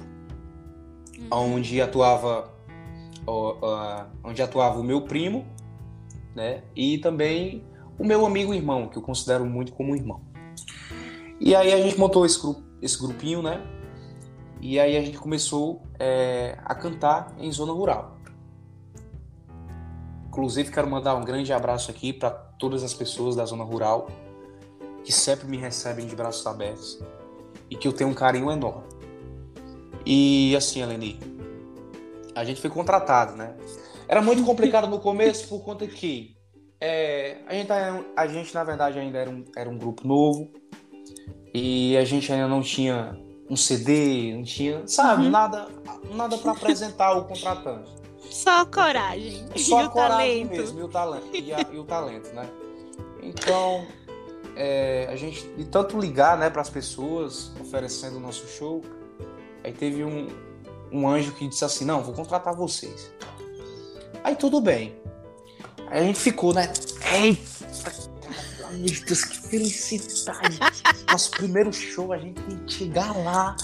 Uhum. onde atuava ó, ó, onde atuava o meu primo, né? E também o meu amigo irmão, que eu considero muito como irmão. E aí a gente montou esse, grupo, esse grupinho, né? E aí a gente começou é, a cantar em zona rural. Inclusive quero mandar um grande abraço aqui para todas as pessoas da zona rural que sempre me recebem de braços abertos e que eu tenho um carinho enorme. E assim, Eleni, a gente foi contratado, né? Era muito complicado no começo por conta que é, a, gente, um- a gente, na verdade, ainda era um, era um grupo novo e a gente ainda não tinha um CD, não tinha, sabe, Uhum. nada, nada para apresentar o contratante. Só a coragem Só e a o coragem talento. mesmo e o talento, e, a- e o talento, né? Então, é, a gente, de tanto ligar, né, para as pessoas oferecendo o nosso show, aí teve um, um anjo que disse assim: Não, vou contratar vocês. Aí tudo bem. Aí a gente ficou, né? Eita, meu Deus, que felicidade! Nosso primeiro show, a gente tem que chegar lá,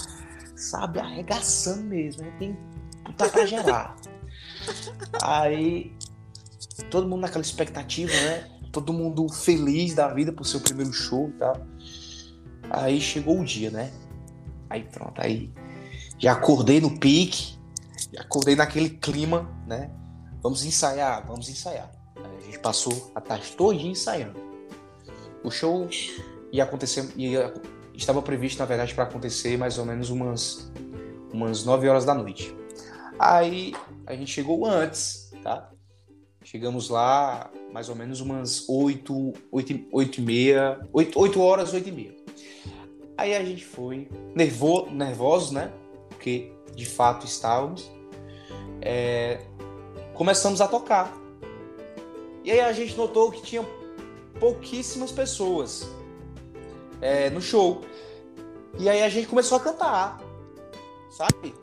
sabe, arregaçando mesmo. A gente tem que botar pra gerar. Aí, todo mundo naquela expectativa, né? Todo mundo feliz da vida por seu primeiro show e tal. Aí chegou o dia, né? Aí pronto, aí já acordei no pique, já acordei naquele clima, né? Vamos ensaiar, vamos ensaiar. Aí a gente passou a tarde toda ensaiando. O show ia acontecer, ia, estava previsto, na verdade, para acontecer mais ou menos umas, umas 9 horas da noite. Aí a gente chegou antes, tá? Chegamos lá mais ou menos umas 8, 8, 8 e meia, 8, 8 horas, 8 e meia. Aí a gente foi nervo, nervosos, né? Porque de fato estávamos. É, começamos a tocar. E aí a gente notou que tinha pouquíssimas pessoas é, no show. E aí a gente começou a cantar, sabe?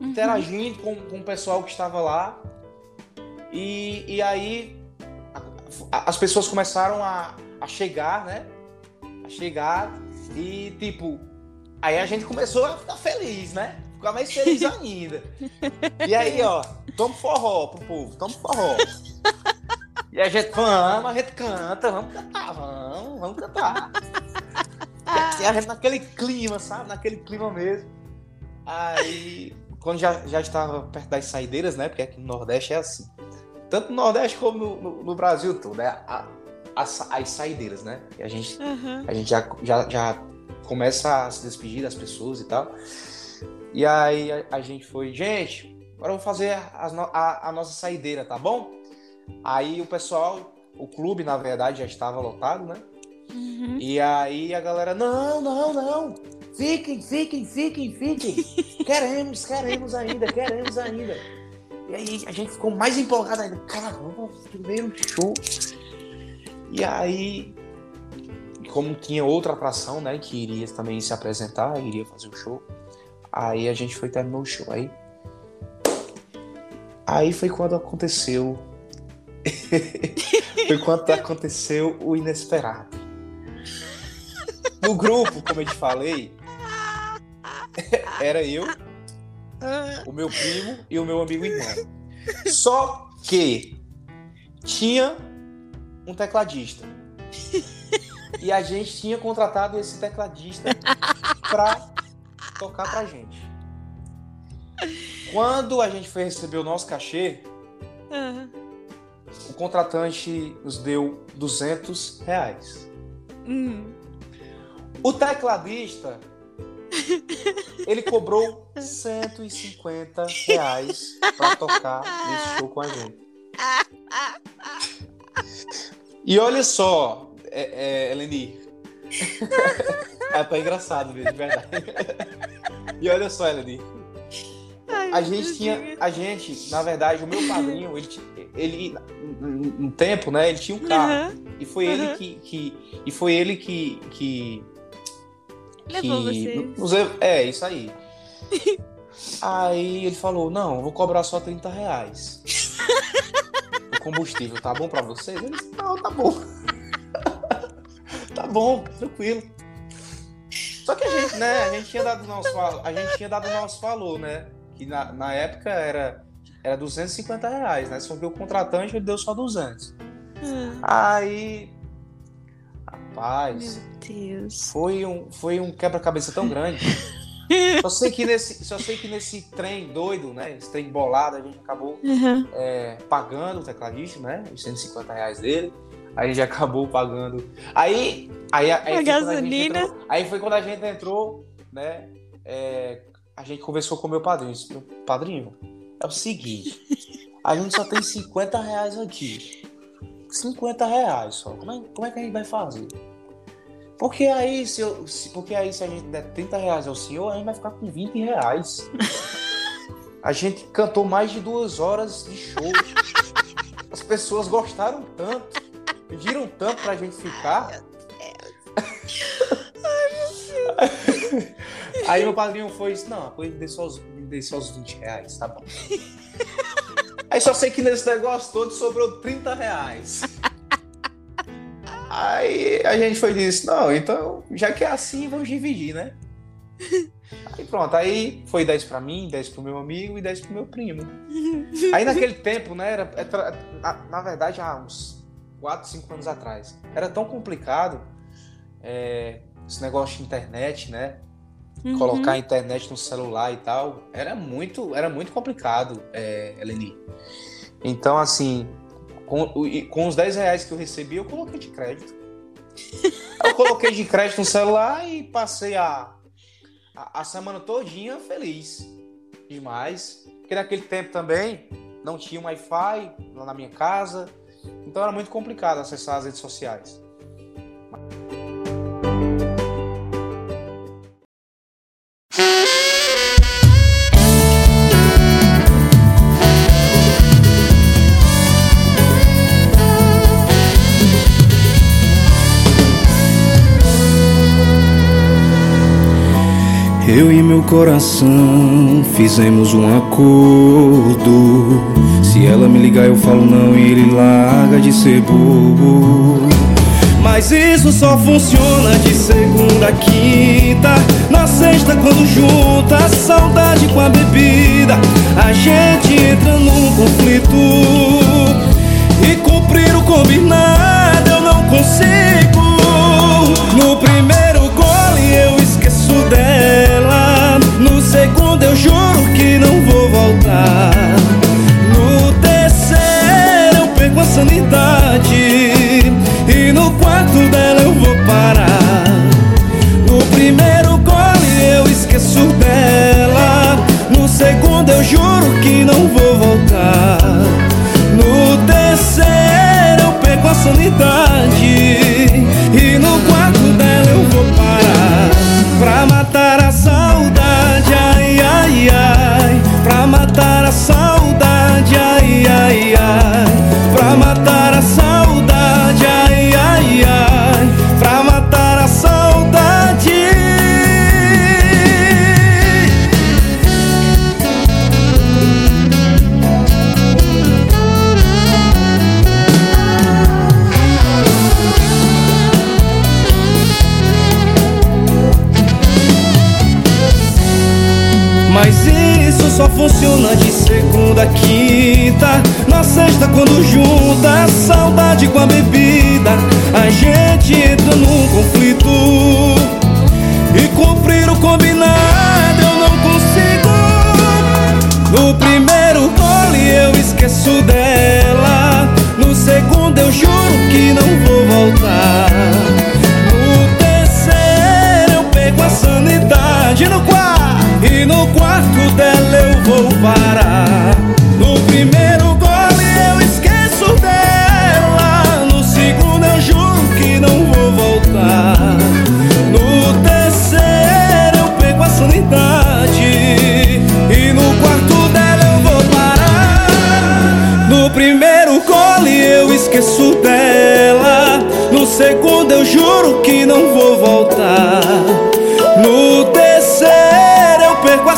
Uhum. Interagindo com, com o pessoal que estava lá. E, e aí a, as pessoas começaram a, a chegar, né? A chegar e tipo. Aí a gente começou a ficar feliz, né? Ficar mais feliz ainda. E aí, ó, toma forró pro povo, toma forró. E a gente, vamos, a gente canta, vamos cantar, vamos, vamos cantar. E a gente naquele clima, sabe? Naquele clima mesmo. Aí, quando já, já estava perto das saideiras, né? Porque aqui no Nordeste é assim. Tanto no Nordeste como no, no, no Brasil todo, né? A, as, as saideiras, né? E a gente, uhum. a gente já, já, já começa a se despedir das pessoas e tal. E aí a, a gente foi, gente, agora vamos fazer a, a, a, nossa saideira, tá bom? Aí o pessoal, o clube, na verdade, já estava lotado, né? Uhum. E aí a galera, não, não, não. Fiquem, fiquem, fiquem, fiquem. queremos, queremos ainda, queremos ainda. E aí a gente ficou mais empolgado ainda. Caramba, primeiro show. E aí, como tinha outra atração, né, que iria também se apresentar, iria fazer o show. Aí a gente foi terminou o show. Aí, aí foi quando aconteceu. foi quando aconteceu o inesperado. No grupo, como eu te falei, era eu, o meu primo e o meu amigo irmão. Só que tinha um tecladista. E a gente tinha contratado esse tecladista pra tocar pra gente. Quando a gente foi receber o nosso cachê, uhum. o contratante nos deu 200 reais. Uhum. O tecladista, ele cobrou 150 reais pra tocar nesse show com a gente. E olha só, é, é, Eleni. é até engraçado mesmo, de verdade. e olha só, Eleni. a gente tinha. A gente, na verdade, o meu padrinho, ele, ele um tempo, né? Ele tinha um carro. Uhum. E foi uhum. ele que, que. E foi ele que. que Levou que, vocês. É, isso aí. aí ele falou: não, vou cobrar só 30 reais. o combustível, tá bom pra vocês? Ele disse, não, tá bom. tá bom, tranquilo. Só que a gente, né, a gente tinha dado o nosso, a gente tinha dado nosso valor, né? Que na, na época era, era 250 reais, né? Só que o contratante ele deu só 200. Hum. Aí, rapaz, Meu Deus. foi um, foi um quebra-cabeça tão grande. só sei que nesse, só sei que nesse trem doido, né? Esse trem bolado, a gente acabou uhum. é, pagando o tecladista, né? Os 150 reais dele. Aí a gente acabou pagando. Aí, aí, aí, a gasolina. Entrou, aí foi quando a gente entrou, né? É, a gente conversou com o meu padrinho. Disse, meu padrinho, é o seguinte: a gente só tem 50 reais aqui. 50 reais só. Como é, como é que a gente vai fazer? Porque aí, se, eu, se, porque aí, se a gente der 30 reais ao senhor, a gente vai ficar com 20 reais. A gente cantou mais de duas horas de show. As pessoas gostaram tanto. Pediram tanto pra gente ficar. Ai, meu Deus. Aí meu padrinho foi disse, não, me dê só os, me dê só os 20 reais, tá bom. Aí só sei que nesse negócio todo sobrou 30 reais. Aí a gente foi disse, não, então, já que é assim, vamos dividir, né? Aí pronto, aí foi 10 para mim, 10 pro meu amigo e 10 pro meu primo. Aí naquele tempo, né, era, na, na verdade, há uns 4, 5 anos atrás, era tão complicado é, esse negócio de internet, né? Uhum. Colocar a internet no celular e tal, era muito, era muito complicado, é, Eleni. Então, assim, com, com os 10 reais que eu recebi, eu coloquei de crédito. Eu coloquei de crédito no celular e passei a, a, a semana todinha feliz. Demais. Porque naquele tempo também não tinha um Wi-Fi lá na minha casa. Então era muito complicado acessar as redes sociais. Eu e meu coração fizemos um acordo. Se ela me ligar, eu falo não e ele larga de ser bobo. Mas isso só funciona de segunda a quinta. Na sexta, quando junta a saudade com a bebida, a gente entra num conflito. E cumprir o combinado eu não consigo. Sanidade. E no quarto dela eu vou parar. No primeiro gole eu esqueço dela. No segundo eu juro que não vou voltar. No terceiro eu perco a sanidade. Segunda quinta Na sexta quando junta a saudade com a bebida A gente entra num conflito. E cumprir o combinado eu não consigo. No primeiro gole eu esqueço dela. No segundo eu juro que não vou voltar. No terceiro eu pego a sanidade. No quarto e no quarto dela vou parar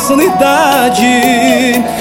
perco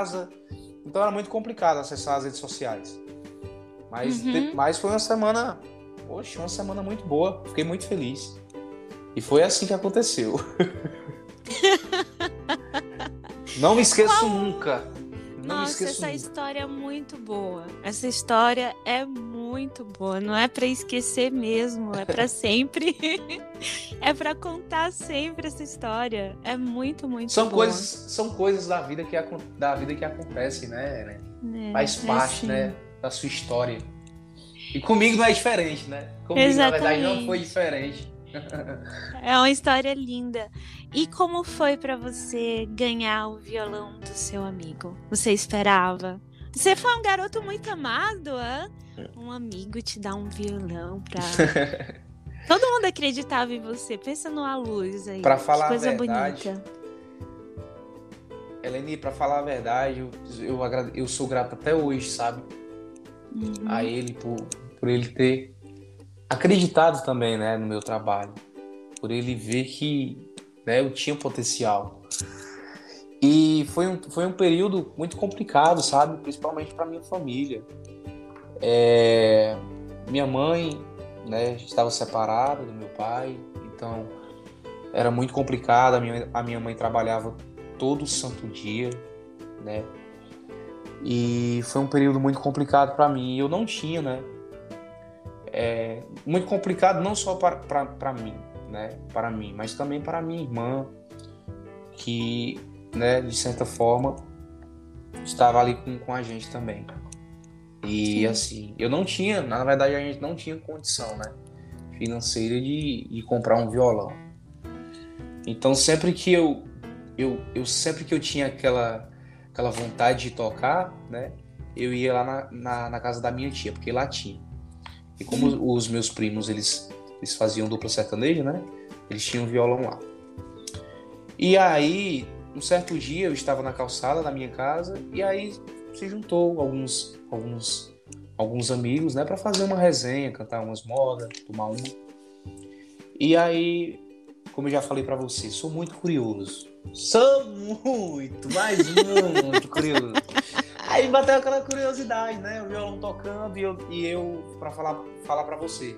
casa. Então era muito complicado acessar as redes sociais. Mas, uhum. mas foi uma semana, poxa, uma semana muito boa. Fiquei muito feliz. E foi assim que aconteceu. Não me esqueço Qual... nunca. Não Nossa, essa história é muito boa. Essa história é muito boa. Não é para esquecer mesmo, é para sempre. é para contar sempre essa história. É muito, muito são boa. Coisas, são coisas da vida que, da vida que acontecem, né? É, Faz parte, assim. né? Da sua história. E comigo não é diferente, né? Comigo, Exatamente. na verdade, não foi diferente. é uma história linda. E como foi para você ganhar o violão do seu amigo? Você esperava? Você foi um garoto muito amado, hein? Um amigo te dá um violão pra. Todo mundo acreditava em você. Pensa numa luz aí. Pra falar que coisa a verdade, bonita. Eleni, pra falar a verdade, eu, eu, agrade- eu sou grato até hoje, sabe? Uhum. A ele por, por ele ter acreditado também, né, no meu trabalho. Por ele ver que né, eu tinha potencial. E foi um, foi um período muito complicado, sabe? Principalmente para minha família. É, minha mãe né, estava separada do meu pai, então era muito complicado. A minha, a minha mãe trabalhava todo santo dia, né? E foi um período muito complicado para mim. Eu não tinha, né? É, muito complicado não só para mim, né? Para mim, mas também para minha irmã, que, né, de certa forma, estava ali com, com a gente também. E Sim. assim, eu não tinha, na verdade a gente não tinha condição, né? Financeira de, de comprar um violão. Então sempre que eu, eu, eu sempre que eu tinha aquela, aquela vontade de tocar, né? Eu ia lá na, na, na casa da minha tia, porque lá tinha. E como os meus primos, eles, eles faziam dupla sertaneja, né? Eles tinham violão lá. E aí, um certo dia, eu estava na calçada da minha casa e aí se juntou alguns alguns alguns amigos, né, para fazer uma resenha, cantar umas modas, tomar uma. E aí, como eu já falei para você, sou muito curioso. Sou muito, mas muito curioso. Aí bateu aquela curiosidade, né? O violão tocando e eu, e eu para falar falar para você.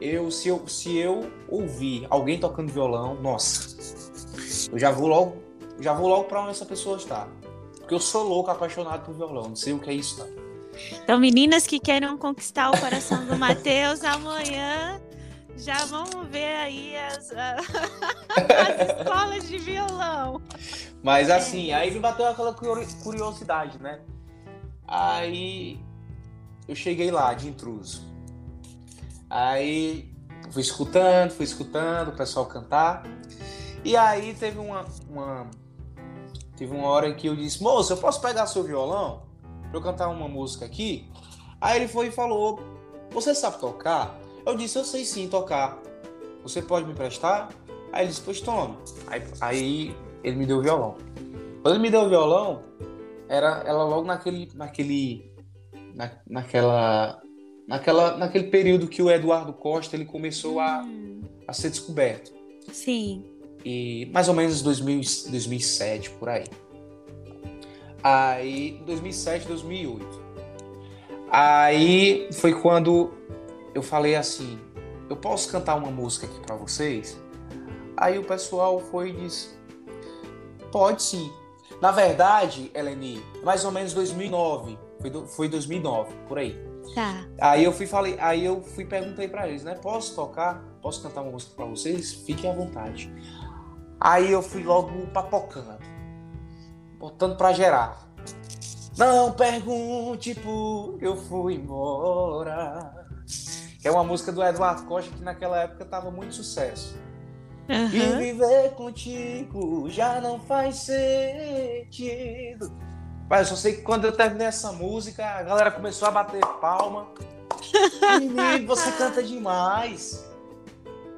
Eu se eu se eu ouvir alguém tocando violão, nossa, eu já vou logo já vou logo para onde essa pessoa está. Porque eu sou louco, apaixonado por violão. Não sei o que é isso, tá? Então, meninas que queiram conquistar o coração do Matheus, amanhã já vamos ver aí as, a- as escolas de violão. Mas assim, aí me bateu aquela curi- curiosidade, né? Aí eu cheguei lá de intruso. Aí fui escutando, fui escutando o pessoal cantar. E aí teve uma, uma teve uma hora que eu disse: "Moço, eu posso pegar seu violão pra eu cantar uma música aqui?" Aí ele foi e falou: "Você sabe tocar?" Eu disse: "Eu sei sim tocar. Você pode me emprestar?" Aí ele disse: "Pois toma." Aí, aí ele me deu o violão. Quando ele me deu o violão, era ela logo naquele naquele na, naquela naquela naquele período que o Eduardo Costa ele começou a, Hum, a ser descoberto sim. e mais ou menos 2000, 2007 por aí. Aí 2007, 2008. Aí foi quando eu falei assim, eu posso cantar uma música aqui pra vocês? Aí o pessoal foi e disse, pode sim. Na verdade, Eleni, mais ou menos 2009, foi, do- foi 2009, por aí. Tá. Aí eu fui falei, aí eu fui perguntei pra eles, né? Posso tocar? Posso cantar uma música pra vocês? Fiquem à vontade. Aí eu fui logo papocando, botando pra gerar. Não pergunte por eu fui embora. É uma música do Eduardo Costa que naquela época tava muito sucesso. E Aham. viver contigo já não faz sentido. Mas eu só sei que quando eu terminei essa música, a galera começou a bater palma. Menino, você canta demais.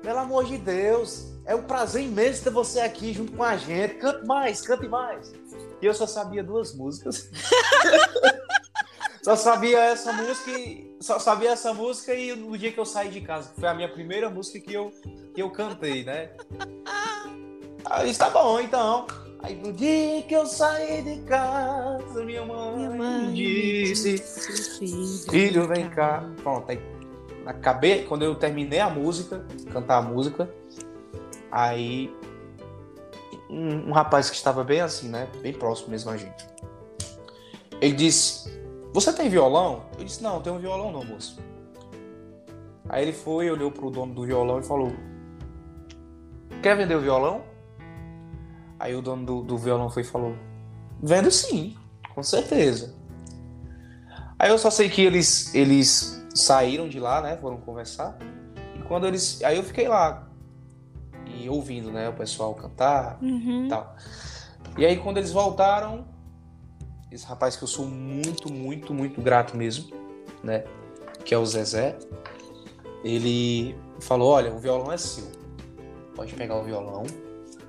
Pelo amor de Deus. É um prazer imenso ter você aqui junto com a gente. Cante mais, cante mais. E eu só sabia duas músicas. só sabia essa música e só sabia essa música e no dia que eu saí de casa, que foi a minha primeira música que eu que eu cantei, né? Aí está bom, então. Aí no dia que eu saí de casa, minha mãe, Minha mãe disse, disse, filho, vem cá. Pronto, aí acabei, quando eu terminei a música, cantar a música, aí um, um rapaz que estava bem assim, né? Bem próximo mesmo a gente. Ele disse, você tem violão? Eu disse, não, não tenho violão não, moço. Aí ele foi, olhou pro dono do violão e falou, quer vender o violão? Aí o dono do, do violão foi e falou, vendo sim, com certeza. Aí eu só sei que eles, eles saíram de lá, né? Foram conversar. E quando eles. Aí eu fiquei lá. E ouvindo, né? O pessoal cantar Uhum. e tal. E aí quando eles voltaram, esse rapaz que eu sou muito, muito, muito grato mesmo, né? Que é o Zezé. Ele falou: Olha, o violão é seu. Pode pegar o violão,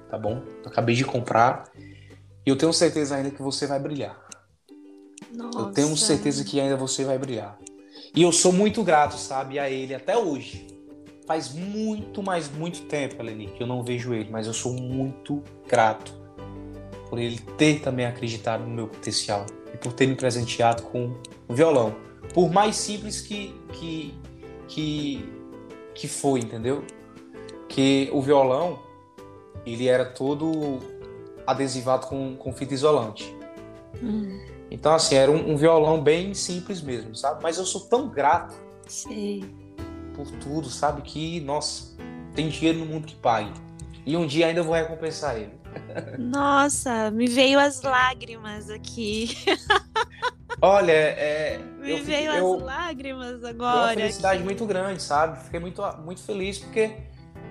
tá bom? Eu acabei de comprar e eu tenho certeza ainda que você vai brilhar. Nossa. Eu tenho certeza que ainda você vai brilhar. E eu sou muito grato, sabe, a ele até hoje. Faz muito, mas muito tempo, Eleni, que eu não vejo ele, mas eu sou muito grato por ele ter também acreditado no meu potencial e por ter me presenteado com o violão. Por mais simples que, que, que, que foi, entendeu? Que o violão, ele era todo adesivado com, com fita isolante. Hum, Então, assim, era um, um violão bem simples mesmo, sabe? Mas eu sou tão grato sei. por tudo, sabe? Que, nossa, tem dinheiro no mundo que pague. E um dia ainda eu vou recompensar ele. Nossa, me veio as lágrimas aqui. Olha, é. Me eu, veio eu, as lágrimas Foi uma agora. felicidade aqui. muito grande, sabe? Fiquei muito, muito feliz porque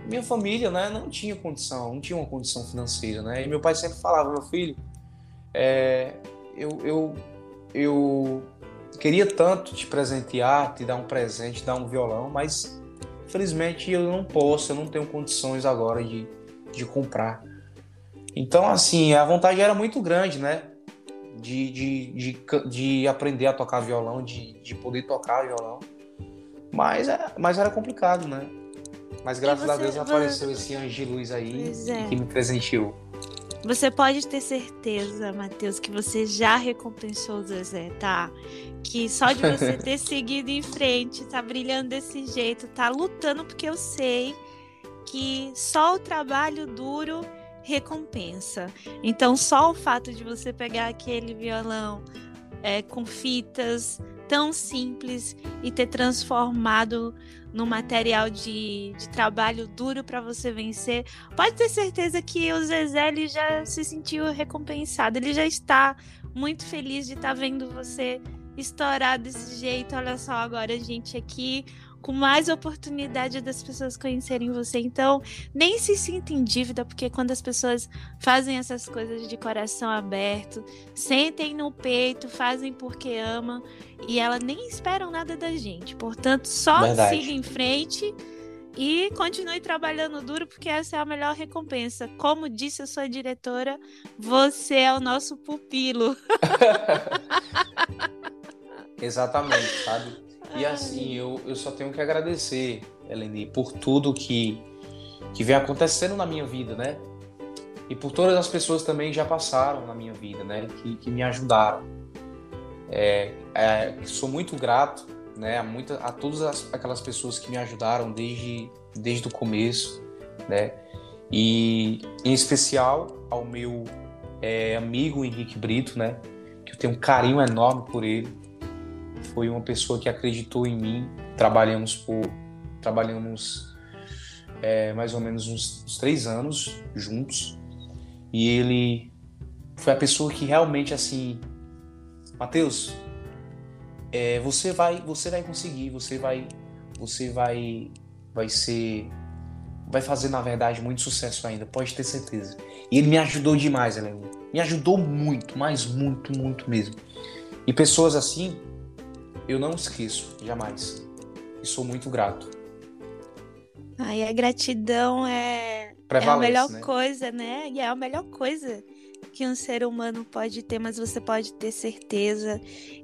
minha família, né, não tinha condição, não tinha uma condição financeira, né? E meu pai sempre falava, meu filho, é, eu, eu, eu queria tanto te presentear, te dar um presente, te dar um violão, mas infelizmente eu não posso, eu não tenho condições agora de, de comprar. Então, assim, a vontade era muito grande, né? De, de, de, de aprender a tocar violão, de, de poder tocar violão. Mas, é- mas era complicado, né? Mas graças a você- Deus vo- apareceu esse anjo de luz aí é. que me presenteou. Você pode ter certeza, Matheus, que você já recompensou o Zezé, tá? Que só de você ter seguido em frente, tá brilhando desse jeito, tá lutando, porque eu sei que só o trabalho duro recompensa. Então, só o fato de você pegar aquele violão é, com fitas tão simples e ter transformado no material de, de trabalho duro para você vencer, pode ter certeza que o Zezé ele já se sentiu recompensado. Ele já está muito feliz de estar vendo você estourar desse jeito. Olha só, agora a gente aqui com mais oportunidade das pessoas conhecerem você. Então, nem se sinta em dívida, porque quando as pessoas fazem essas coisas de coração aberto, sentem no peito, fazem porque amam e elas nem esperam nada da gente. Portanto, só Verdade. siga em frente e continue trabalhando duro, porque essa é a melhor recompensa. Como disse a sua diretora, você é o nosso pupilo. Exatamente, sabe? E assim, eu, eu só tenho que agradecer, Eleni, por tudo que, que vem acontecendo na minha vida, né? E por todas as pessoas também já passaram na minha vida, né? Que, que me ajudaram. É, é, sou muito grato né? a, muita, a todas as, aquelas pessoas que me ajudaram desde, desde o começo, né? E em especial ao meu é, amigo Henrique Brito, né? Que eu tenho um carinho enorme por ele foi uma pessoa que acreditou em mim. Trabalhamos por trabalhamos é, mais ou menos uns, uns, três anos juntos e ele foi a pessoa que realmente assim, Mateus, é, você vai você vai conseguir, você vai você vai vai ser vai fazer na verdade muito sucesso ainda, pode ter certeza. E ele me ajudou demais, Helena. Me ajudou muito, mas muito, muito mesmo. E pessoas assim eu não esqueço, jamais. E sou muito grato. Ai, a gratidão é, é a melhor né? coisa, né? E é a melhor coisa que um ser humano pode ter, mas você pode ter certeza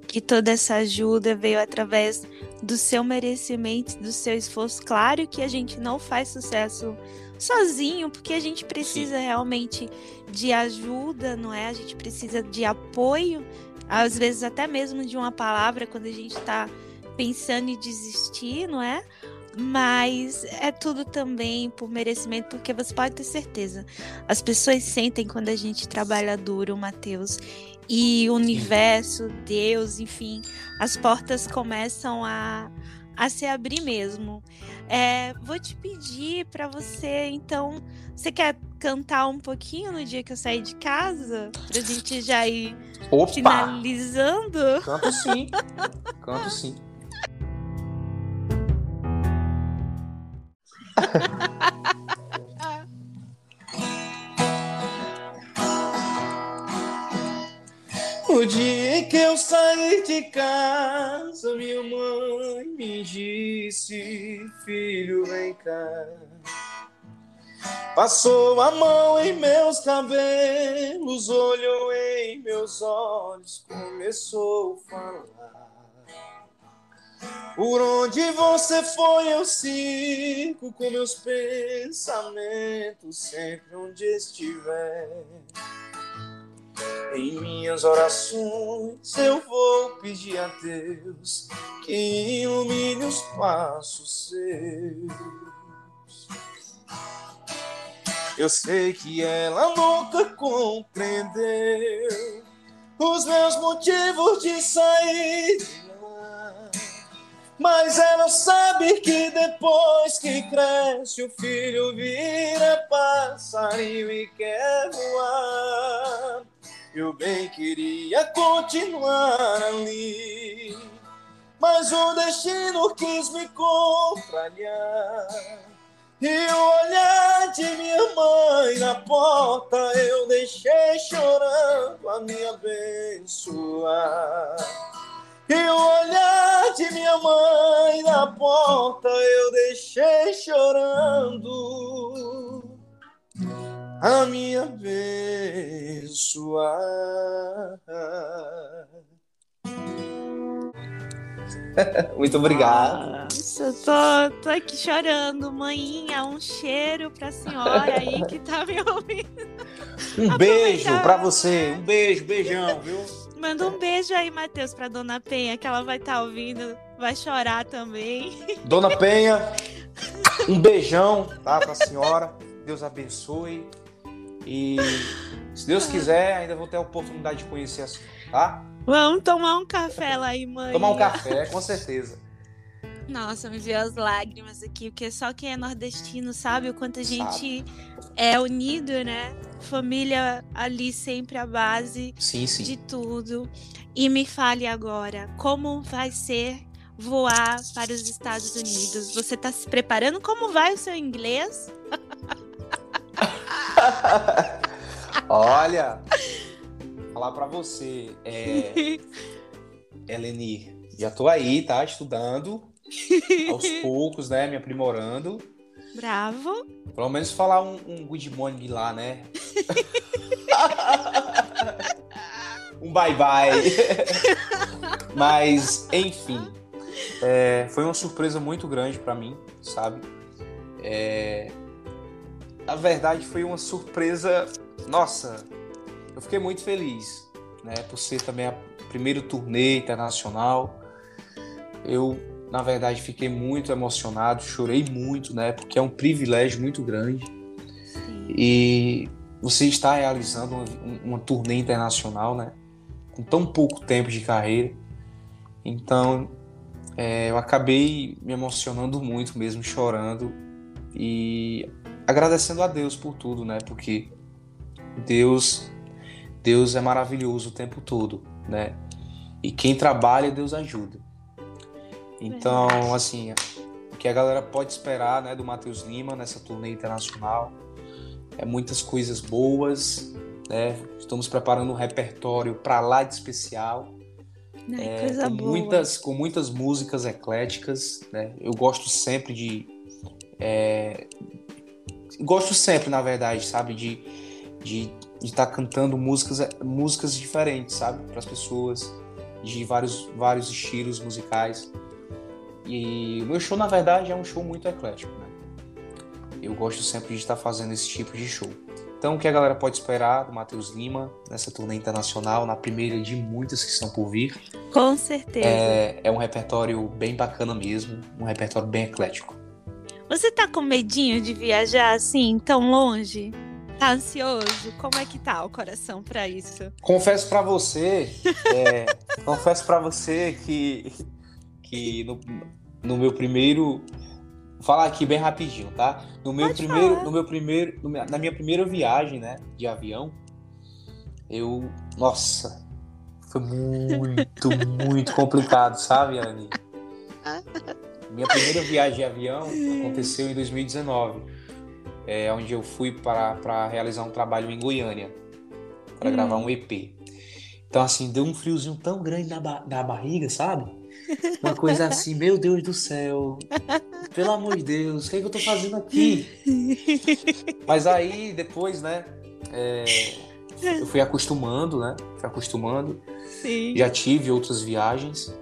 que toda essa ajuda veio através do seu merecimento, do seu esforço. Claro que a gente não faz sucesso sozinho, porque a gente precisa Sim. realmente de ajuda, não é? A gente precisa de apoio às vezes até mesmo de uma palavra quando a gente está pensando em desistir, não é? Mas é tudo também por merecimento, porque você pode ter certeza. As pessoas sentem quando a gente trabalha duro, Mateus. E o universo, Deus, enfim, as portas começam a, a se abrir mesmo. É, vou te pedir para você, então, você quer cantar um pouquinho no dia que eu sair de casa? Pra gente já ir Opa! finalizando? Canto sim. Canto sim. o dia Assim que eu saí de casa, minha mãe me disse: Filho, vem cá. Passou a mão em meus cabelos, olhou em meus olhos, começou a falar. Por onde você foi, eu sigo com meus pensamentos, sempre onde estiver. Em minhas orações eu vou pedir a Deus que ilumine os passos seus. Eu sei que ela nunca compreendeu os meus motivos de sair de lá. Mas ela sabe que depois que cresce o filho vira passarinho e quer voar. Eu bem queria continuar ali, mas o destino quis me contrariar. E o olhar de minha mãe na porta eu deixei chorando a me abençoar. E o olhar de minha mãe na porta eu deixei chorando a me abençoar. Muito obrigado. Nossa, eu tô, tô aqui chorando. Maninha, um cheiro pra senhora aí que tá me ouvindo. Um beijo pra você. Um beijo, beijão, viu? Manda um beijo aí, Matheus, pra Dona Penha, que ela vai estar tá ouvindo. Vai chorar também. Dona Penha, um beijão, tá? Pra senhora. Deus abençoe. E se Deus quiser, ainda vou ter a oportunidade de conhecer a senhora, tá? Vamos tomar um café lá, mãe. Tomar um café, com certeza. Nossa, me veio as lágrimas aqui, porque só quem é nordestino sabe o quanto a gente sabe. é unido, né? Família ali sempre a base sim, sim. de tudo. E me fale agora, como vai ser voar para os Estados Unidos? Você está se preparando? Como vai o seu inglês? Olha, falar para você, é, Eleni, já tô aí, tá? Estudando aos poucos, né? Me aprimorando. Bravo. Pelo menos falar um, um good morning lá, né? um bye bye. Mas, enfim, é, foi uma surpresa muito grande para mim, sabe? É, na verdade, foi uma surpresa. Nossa, eu fiquei muito feliz, né? Por ser também a primeiro turnê internacional. Eu, na verdade, fiquei muito emocionado, chorei muito, né? Porque é um privilégio muito grande. Sim. E você está realizando uma, uma turnê internacional, né? Com tão pouco tempo de carreira. Então, é, eu acabei me emocionando muito mesmo, chorando. E agradecendo a Deus por tudo, né? Porque Deus Deus é maravilhoso o tempo todo, né? E quem trabalha, Deus ajuda. Então, assim, o que a galera pode esperar, né, do Matheus Lima nessa turnê internacional é muitas coisas boas, né? Estamos preparando um repertório para lá de especial. É, com, boa. muitas, com muitas músicas ecléticas, né? Eu gosto sempre de é, gosto sempre, na verdade, sabe, de de estar tá cantando músicas músicas diferentes, sabe, para as pessoas de vários vários estilos musicais. E o meu show, na verdade, é um show muito eclético, né? Eu gosto sempre de estar fazendo esse tipo de show. Então, o que a galera pode esperar do Matheus Lima nessa turnê internacional, na primeira de muitas que estão por vir? Com certeza. É, é um repertório bem bacana mesmo, um repertório bem eclético. Você tá com medinho de viajar assim, tão longe? Tá ansioso? Como é que tá o coração para isso? Confesso para você, é, confesso para você que, que no, no meu primeiro Vou falar aqui bem rapidinho, tá? No meu Pode primeiro, falar. no meu primeiro, no, na minha primeira viagem, né, de avião, eu, nossa, foi muito, muito complicado, sabe, Anne? Minha primeira viagem de avião aconteceu em 2019, é, onde eu fui para, realizar um trabalho em Goiânia, para Hum. gravar um EP. Então, assim, deu um friozinho tão grande na, ba na barriga, sabe? Uma coisa assim, meu Deus do céu. Pelo amor de Deus, o que, é que eu tô fazendo aqui? Mas aí, depois, né? É, eu fui acostumando, né? Fui acostumando. Sim. Já tive outras viagens.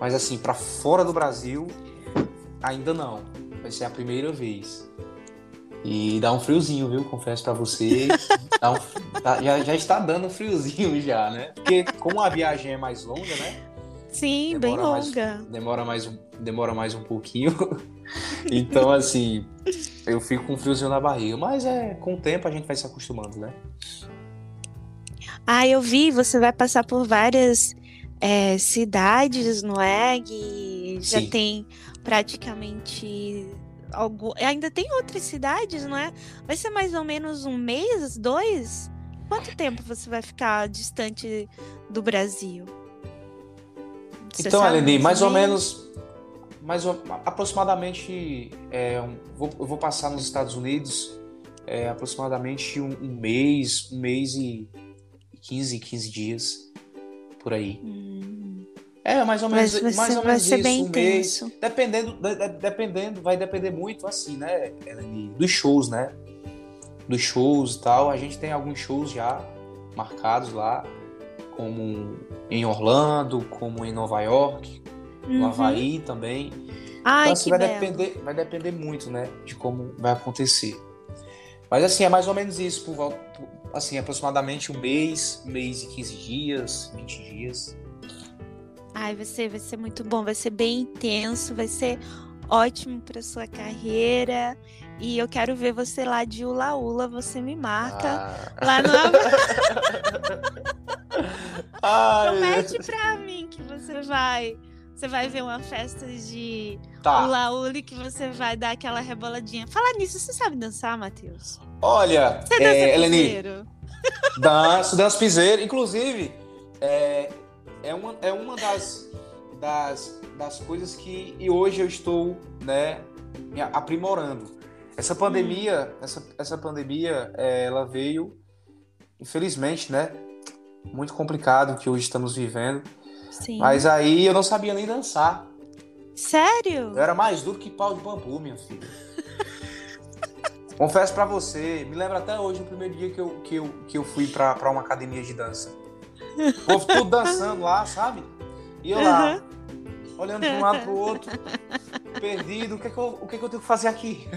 Mas assim, para fora do Brasil, ainda não. Vai ser a primeira vez. E dá um friozinho, viu? Confesso para você. Um, tá, já, já está dando friozinho já, né? Porque como a viagem é mais longa, né? Sim, bem longa. Mais, demora, mais, demora mais um pouquinho. então, assim, eu fico com um friozinho na barriga. Mas é, com o tempo a gente vai se acostumando, né? Ah, eu vi, você vai passar por várias é, cidades, não é? E já Sim. tem praticamente algo. Ainda tem outras cidades, não é? Vai ser mais ou menos um mês, dois? Quanto tempo você vai ficar distante do Brasil? Você então, Eleni, mais ou menos. Mais ou, aproximadamente. É, um, vou, eu vou passar nos Estados Unidos é, aproximadamente um, um, mês, um mês e 15, 15 dias por aí. Hum. É, mais ou menos, vai, mais ou menos isso, bem um mês. Dependendo, de, dependendo, vai depender muito assim, né, dos shows, né? Dos shows e tal. A gente tem alguns shows já marcados lá, como em Orlando, como em Nova York, uhum. no Havaí também. Ai, então, assim, vai depender, vai depender muito, né, de como vai acontecer. Mas assim, é mais ou menos isso, por, por assim, aproximadamente um mês, um mês e 15 dias, 20 dias. Ai, vai ser, vai ser muito bom, vai ser bem intenso, vai ser ótimo para sua carreira. E eu quero ver você lá de Ula Ula, você me marca ah. lá no Promete pra mim que você vai. Você vai ver uma festa de tá. Ula Ula que você vai dar aquela reboladinha. Fala nisso, você sabe dançar, Matheus? Olha, você dança é, Eleni, danço, danço piseiro. Inclusive, é, é, uma, é uma das, das, das coisas que e hoje eu estou né, me aprimorando. Essa pandemia, hum. essa, essa pandemia, é, ela veio, infelizmente, né? Muito complicado que hoje estamos vivendo. Sim. Mas aí eu não sabia nem dançar. Sério? Eu era mais duro que pau de bambu, minha filha. Confesso para você, me lembro até hoje o primeiro dia que eu, que eu, que eu fui para uma academia de dança. O povo tudo dançando lá, sabe? E eu lá, uhum. olhando de um lado pro outro, perdido, o que, é que, eu, o que, é que eu tenho que fazer aqui?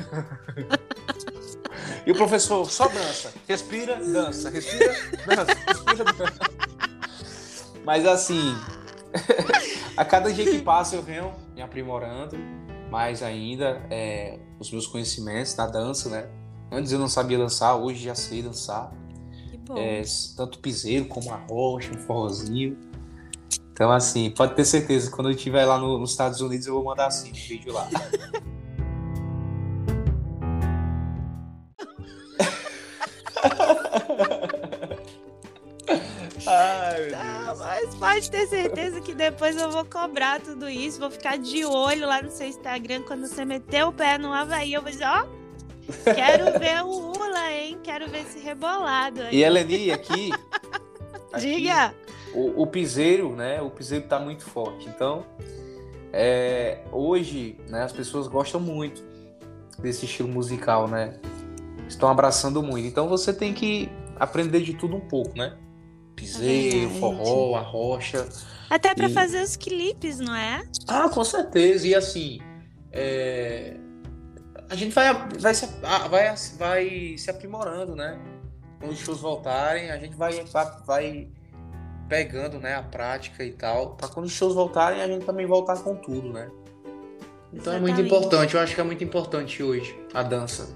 E o professor só dança, respira, dança, respira, dança, respira, dança. Mas assim, a cada dia que passa eu venho me aprimorando mais ainda é, os meus conhecimentos da dança, né? Antes eu não sabia dançar, hoje já sei dançar. É, tanto piseiro como a rocha, um forrozinho. Então, assim, pode ter certeza, quando eu estiver lá no, nos Estados Unidos, eu vou mandar assim um vídeo lá. Ai, tá, mas pode ter certeza que depois eu vou cobrar tudo isso, vou ficar de olho lá no seu Instagram quando você meter o pé no Havaí, eu vou dizer, ó, quero ver o Ula, hein? Quero ver esse rebolado aí. E Eleni, aqui, aqui Diga! O, o piseiro, né? O piseiro tá muito forte. Então, é, hoje, né, as pessoas gostam muito desse estilo musical, né? Estão abraçando muito. Então você tem que aprender de tudo um pouco, né? piseiro, é forró, a rocha. Até para e... fazer os clipes, não é? Ah, com certeza. E assim, é... a gente vai, vai, se, vai, vai se aprimorando, né? Quando os shows voltarem, a gente vai, vai pegando né, a prática e tal, para quando os shows voltarem, a gente também voltar com tudo, né? Então Exatamente. é muito importante, eu acho que é muito importante hoje a dança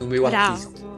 no meu Bravo. artístico.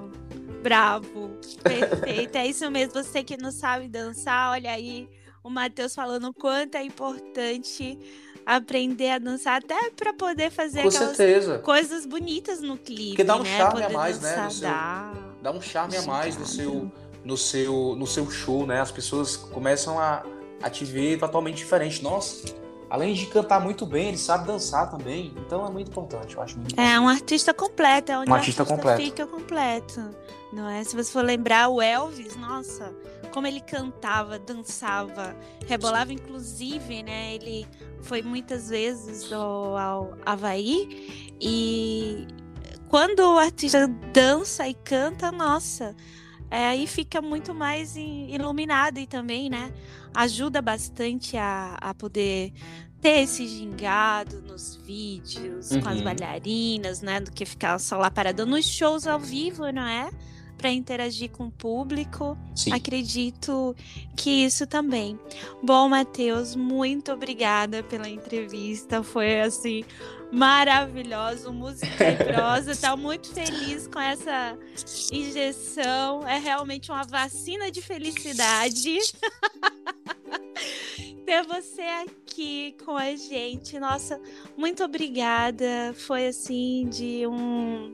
Bravo. Perfeito. É isso mesmo. Você que não sabe dançar, olha aí o Matheus falando o quanto é importante aprender a dançar, até para poder fazer Com aquelas certeza. coisas bonitas no clipe. Porque dá um né? charme poder a mais, dançar, né? Seu, dá... dá um charme a mais no seu, no, seu, no seu show, né? As pessoas começam a, a te ver totalmente diferente. Nossa, além de cantar muito bem, ele sabe dançar também. Então é muito importante, eu acho muito importante. É um artista completo, é onde Um artista artista completo. fica completo. Não é? Se você for lembrar o Elvis, nossa, como ele cantava, dançava, rebolava, inclusive, né? Ele foi muitas vezes ao, ao Havaí e quando o artista dança e canta, nossa, é, aí fica muito mais i- iluminado e também, né? Ajuda bastante a, a poder ter esse gingado nos vídeos, com as Uhum. bailarinas, né? Do que ficar só lá parada nos shows ao vivo, não é? Para interagir com o público. Sim. Acredito que isso também. Bom, Matheus, muito obrigada pela entrevista. Foi assim maravilhoso, música e prosa. Tá muito feliz com essa injeção. É realmente uma vacina de felicidade. Ter você aqui com a gente. Nossa, muito obrigada. Foi assim de um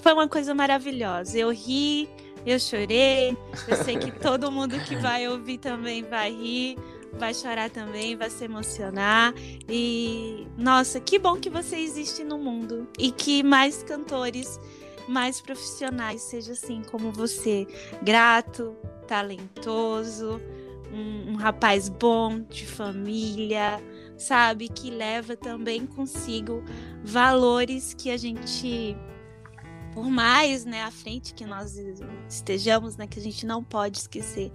foi uma coisa maravilhosa. Eu ri, eu chorei. Eu sei que todo mundo que vai ouvir também vai rir, vai chorar também, vai se emocionar. E nossa, que bom que você existe no mundo e que mais cantores, mais profissionais seja assim como você, grato, talentoso, um, um rapaz bom de família, sabe, que leva também consigo valores que a gente por mais né, à frente que nós estejamos, né, que a gente não pode esquecer,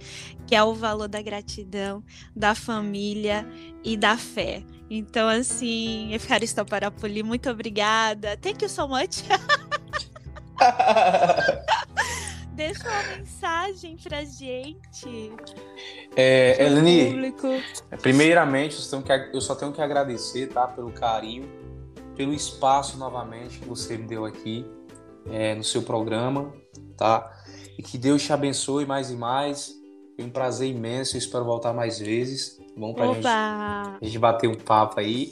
que é o valor da gratidão, da família e da fé. Então, assim, Efcaristo Parapoli, muito obrigada. Thank you so much. Deixa uma mensagem pra gente. É, Eleni, público. primeiramente, eu só tenho que- eu só tenho que agradecer, tá? Pelo carinho, pelo espaço novamente que você me deu aqui é, no seu programa, tá? E que Deus te abençoe mais e mais. Foi um prazer imenso, eu espero voltar mais vezes. Bom pra gente Opa! a gente bater um papo aí.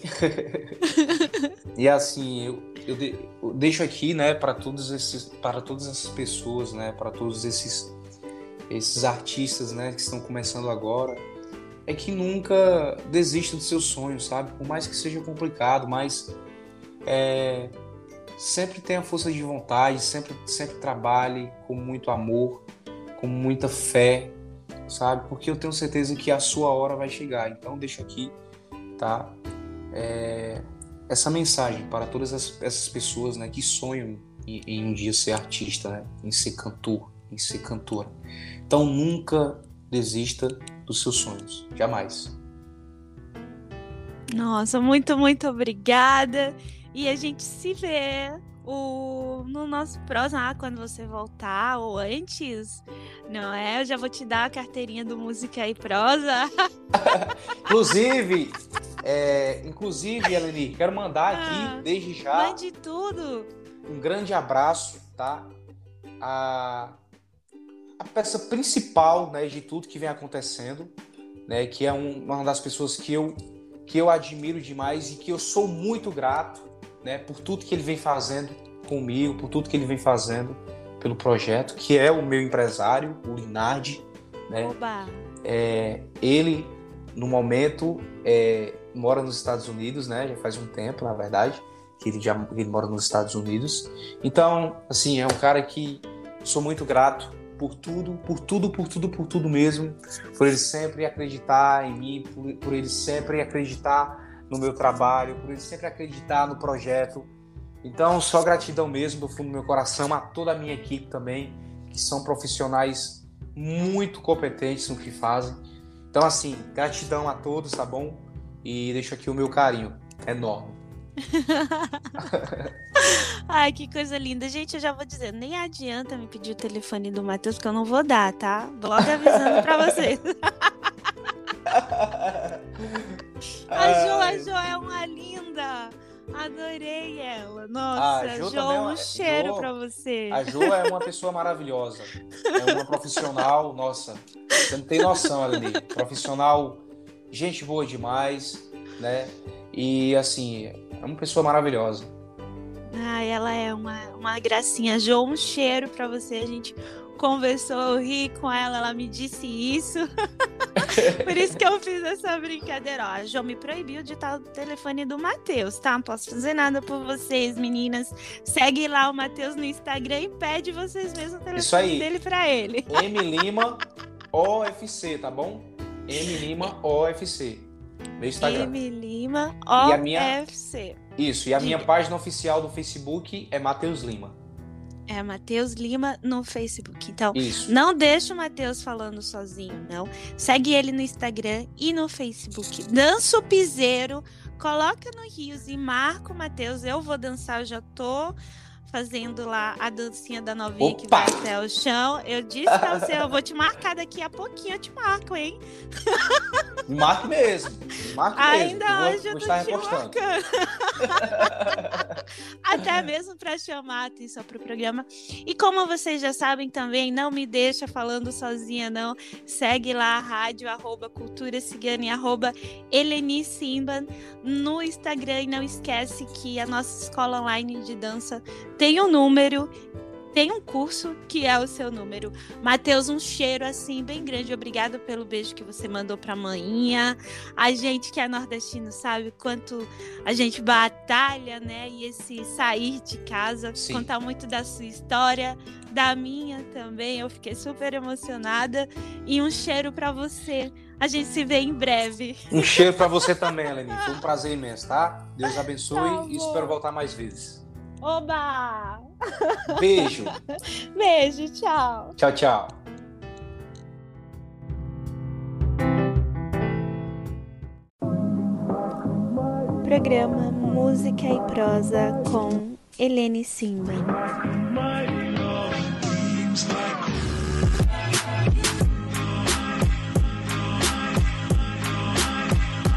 e assim, eu, eu, de- eu deixo aqui, né, para todos esses, para todas essas pessoas, né, para todos esses esses artistas, né, que estão começando agora, é que nunca desista dos seus sonhos, sabe? Por mais que seja complicado, mas é, sempre tenha força de vontade, sempre sempre trabalhe com muito amor, com muita fé, sabe? Porque eu tenho certeza que a sua hora vai chegar. Então deixo aqui, tá? É, essa mensagem para todas as- essas pessoas, né, que sonham em, em um dia ser artista, né, em ser cantor, em ser cantora. Então nunca desista dos seus sonhos, jamais. Nossa, muito, muito obrigada. E a gente se vê o, no nosso próximo, ah, quando você voltar, ou antes, não é? Eu já vou te dar a carteirinha do Música e Prosa. Inclusive, é, inclusive, Eleni, quero mandar Ah, aqui desde já Mande tudo. um grande abraço, tá? A, a peça principal, né, de tudo que vem acontecendo, né, que é um- uma das pessoas que eu que eu admiro demais e que eu sou muito grato, né, por tudo que ele vem fazendo comigo, por tudo que ele vem fazendo pelo projeto, que é o meu empresário, o Linardi, né? Oba. É, ele, no momento, é, mora nos Estados Unidos, né? Já faz um tempo, na verdade, que ele já ele mora nos Estados Unidos. Então, assim, é um cara que sou muito grato por tudo, por tudo, por tudo, por tudo mesmo. Por ele sempre acreditar em mim, por, por ele sempre acreditar no meu trabalho, por ele sempre acreditar no projeto. Então, só gratidão mesmo do fundo do meu coração a toda a minha equipe também, que são profissionais muito competentes no que fazem. Então, assim, gratidão a todos, tá bom? E deixo aqui o meu carinho enorme. Ai, que coisa linda. Gente, eu já vou dizer, nem adianta me pedir o telefone do Matheus, que eu não vou dar, tá? Logo avisando pra vocês. A Jo, a Jo é uma linda. Adorei ela. Nossa, A Jo Jo, é um cheiro Jo- pra você. A Jo é uma pessoa maravilhosa. É uma profissional, nossa, você não tem noção, Aline. Profissional, gente boa demais, né? E assim, é uma pessoa maravilhosa. Ai, ela é uma, uma gracinha. Jo, um cheiro pra você. A gente conversou, eu ri com ela, ela me disse isso. Por isso que eu fiz essa brincadeira. Ó, a Jo me proibiu de estar o telefone do Matheus, tá? Não posso fazer nada por vocês, meninas. Segue lá o Matheus no Instagram e pede vocês mesmo o telefone dele pra ele. M Lima OFC, tá bom? M Lima OFC. Meu Instagram. M Lima OFC. Minha... Isso, e a Diga. minha página oficial do Facebook é Matheus Lima. É Matheus Lima no Facebook. Então, Isso. não deixa o Matheus falando sozinho, não. Segue ele no Instagram e no Facebook. Dança o piseiro, coloca no Rios e marca o Matheus. Eu vou dançar, eu já tô fazendo lá a dancinha da novinha Opa! que vai até o chão. Eu disse pra você, eu vou te marcar daqui a pouquinho, eu te marco, hein? Marque mesmo. Marque Ainda mesmo. hoje eu, vou, eu tô te marcando. Até mesmo para chamar a atenção para o programa. E como vocês já sabem também, não me deixa falando sozinha, não. Segue lá a rádio, arroba Cultura Cigana e arroba Eleni Simban no Instagram. E não esquece que a nossa escola online de dança tem um número tem um curso que é o seu número. Matheus, um cheiro assim bem grande. Obrigado pelo beijo que você mandou para a manhinha. A gente que é nordestino sabe quanto a gente batalha, né? E esse sair de casa, Sim. contar muito da sua história, da minha também. Eu fiquei super emocionada e um cheiro para você. A gente se vê em breve. Um cheiro para você também, Eleni. Foi um prazer imenso, tá? Deus abençoe tá e espero voltar mais vezes. Oba! Beijo. Beijo, tchau. Tchau, tchau. Programa Música e Prosa com Helene Simba.